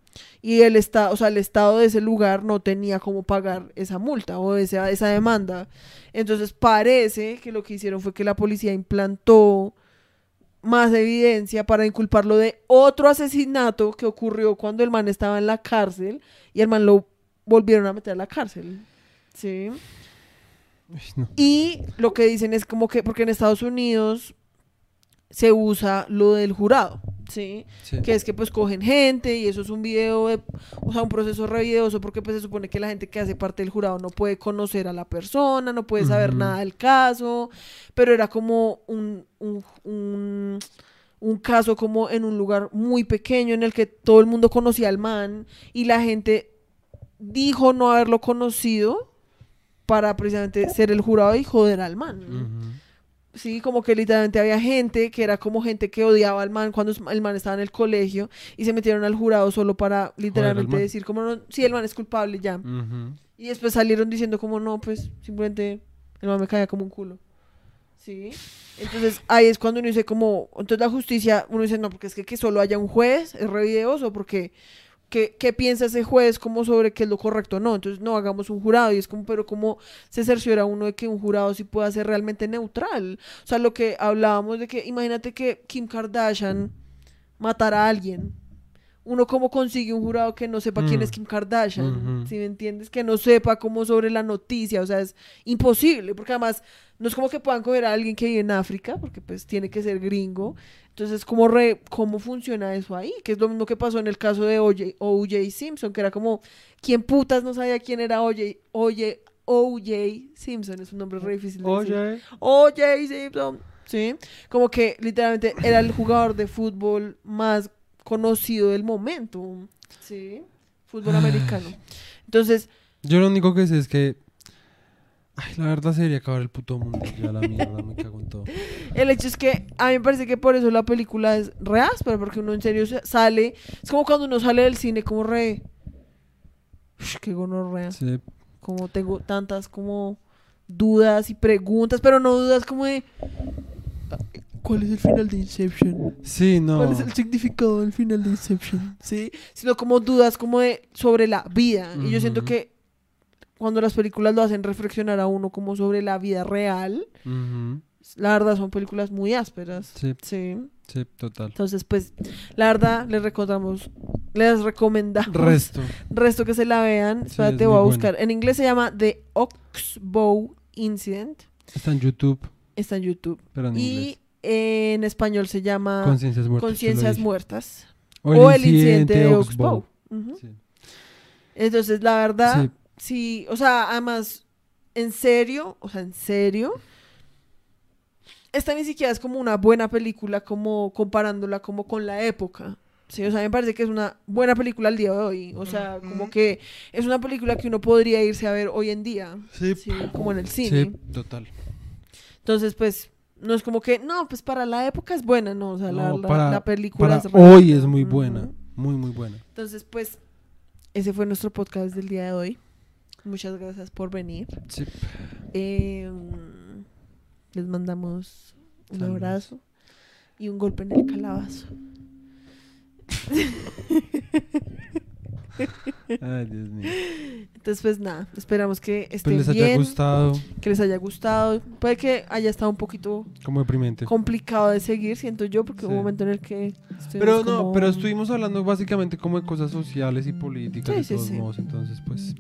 y el Estado, o sea, el Estado de ese lugar no tenía cómo pagar esa multa o esa, esa demanda. Entonces parece que lo que hicieron fue que la policía implantó más evidencia para inculparlo de otro asesinato que ocurrió cuando el man estaba en la cárcel y el man lo volvieron a meter a la cárcel. Sí. No. Y lo que dicen es como que, porque en Estados Unidos se usa lo del jurado, ¿sí? Sí. Que es que pues cogen gente y eso es un video, de, o sea, un proceso re videoso porque pues se supone que la gente que hace parte del jurado no puede conocer a la persona, no puede saber nada del caso, pero era como un, un, un, un caso como en un lugar muy pequeño en el que todo el mundo conocía al man y la gente dijo no haberlo conocido para precisamente ser el jurado y joder al man. Sí, como que literalmente había gente que era como gente que odiaba al man cuando el man estaba en el colegio y se metieron al jurado solo para literalmente decir como no, sí, el man es culpable ya. Y después salieron diciendo como no, pues simplemente el man me caía como un culo. Sí. Entonces ahí es cuando uno dice como, entonces la justicia, uno dice no, porque es que que solo haya un juez es re videoso, porque ¿qué, qué piensa ese juez como sobre qué es lo correcto o no? Entonces no hagamos un jurado y es como, pero ¿cómo se cerciora uno de que un jurado sí pueda ser realmente neutral? O sea, lo que hablábamos de que, imagínate que Kim Kardashian matara a alguien. Uno cómo consigue un jurado que no sepa quién Mm. es Kim Kardashian, Ujú. si me entiendes? Que no sepa cómo sobre la noticia, o sea, es imposible, porque además no es como que puedan coger a alguien que vive en África, porque pues tiene que ser gringo. Entonces, ¿cómo, re, ¿cómo funciona eso ahí? Que es lo mismo que pasó en el caso de O.J. Simpson, que era como, ¿quién putas no sabía quién era O.J. O.J. O.J. Simpson? Es un nombre re difícil de decir. Oye, O.J. Simpson. Sí, como que literalmente era el jugador de fútbol más conocido del momento. Sí, fútbol americano. Entonces, yo lo único que sé es que. Ay, la verdad sería acabar el puto mundo. Ya la mierda, me cago en todo. el hecho es que a mí me parece que por eso la película es re áspera, porque uno en serio se- sale. Es como cuando uno sale del cine, como re. Ush, qué gonorrea. Sí, como tengo tantas como dudas y preguntas, pero no dudas como de ¿cuál es el final de Inception? Sí, no. ¿Cuál es el significado del final de Inception? ¿Sí? Sino como dudas como de sobre la vida. Y yo siento que cuando las películas lo hacen reflexionar a uno como sobre la vida real, Ujú. la verdad son películas muy ásperas. Sí, Sí. sí, total. Entonces, pues, la verdad, les recomendamos, les recomendamos Resto. resto que se la vean. Sí, Espérate, es voy a buscar. En inglés se llama The Oxbow Incident. Está en YouTube, Está en YouTube. pero en y inglés. en español se llama Conciencias muertas. Conciencias Muertas. O el incidente de Oxbow. Sí. Entonces, la verdad, Sí. Sí, o sea, además, en serio, o sea, en serio, esta ni siquiera es como una buena película, como comparándola como con la época. Sí, o sea, me parece que es una buena película al día de hoy. O sea, como que es una película que uno podría irse a ver hoy en día. Sí. Sí, como en el cine. Sí, total. Entonces, pues, no es como que, no, pues para la época es buena, no. O sea, la, No, la- para- la película Para es hoy es muy buena. Muy, muy buena. Entonces, pues, ese fue nuestro podcast del día de hoy. Muchas gracias por venir. Sí. Eh, les mandamos un Saludos. abrazo y un golpe en el calabazo. Ay, Dios mío. Entonces, pues nada, esperamos que Pues estén les haya bien, gustado. que les haya gustado. Puede que haya estado un poquito Como deprimente. complicado de seguir, siento yo, porque hubo un momento en el que... Pero no, como- pero estuvimos hablando básicamente como de cosas sociales y políticas Sí, de sí, todos modos, entonces pues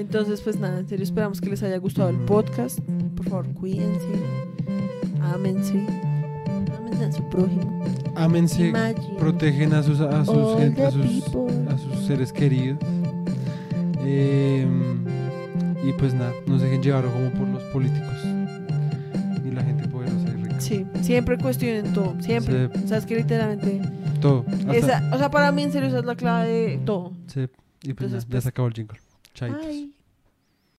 Entonces, pues nada, en serio, esperamos que les haya gustado el podcast. Por favor, cuídense, ámense, ámense a su prójimo. ámense, Imagine protegen a sus a sus, a sus, people. a sus seres queridos. Eh, y pues nada, no se dejen llevar como por los políticos ni la gente poderosa y rica. Sí, siempre cuestionen todo, siempre. Sí. O sea, es que literalmente... Todo. hasta- Esa, o sea, para mí en serio esa es la clave de todo. sí, y pues Entonces, nada, ya pues, se acabó el jingle. Tchau. Bye.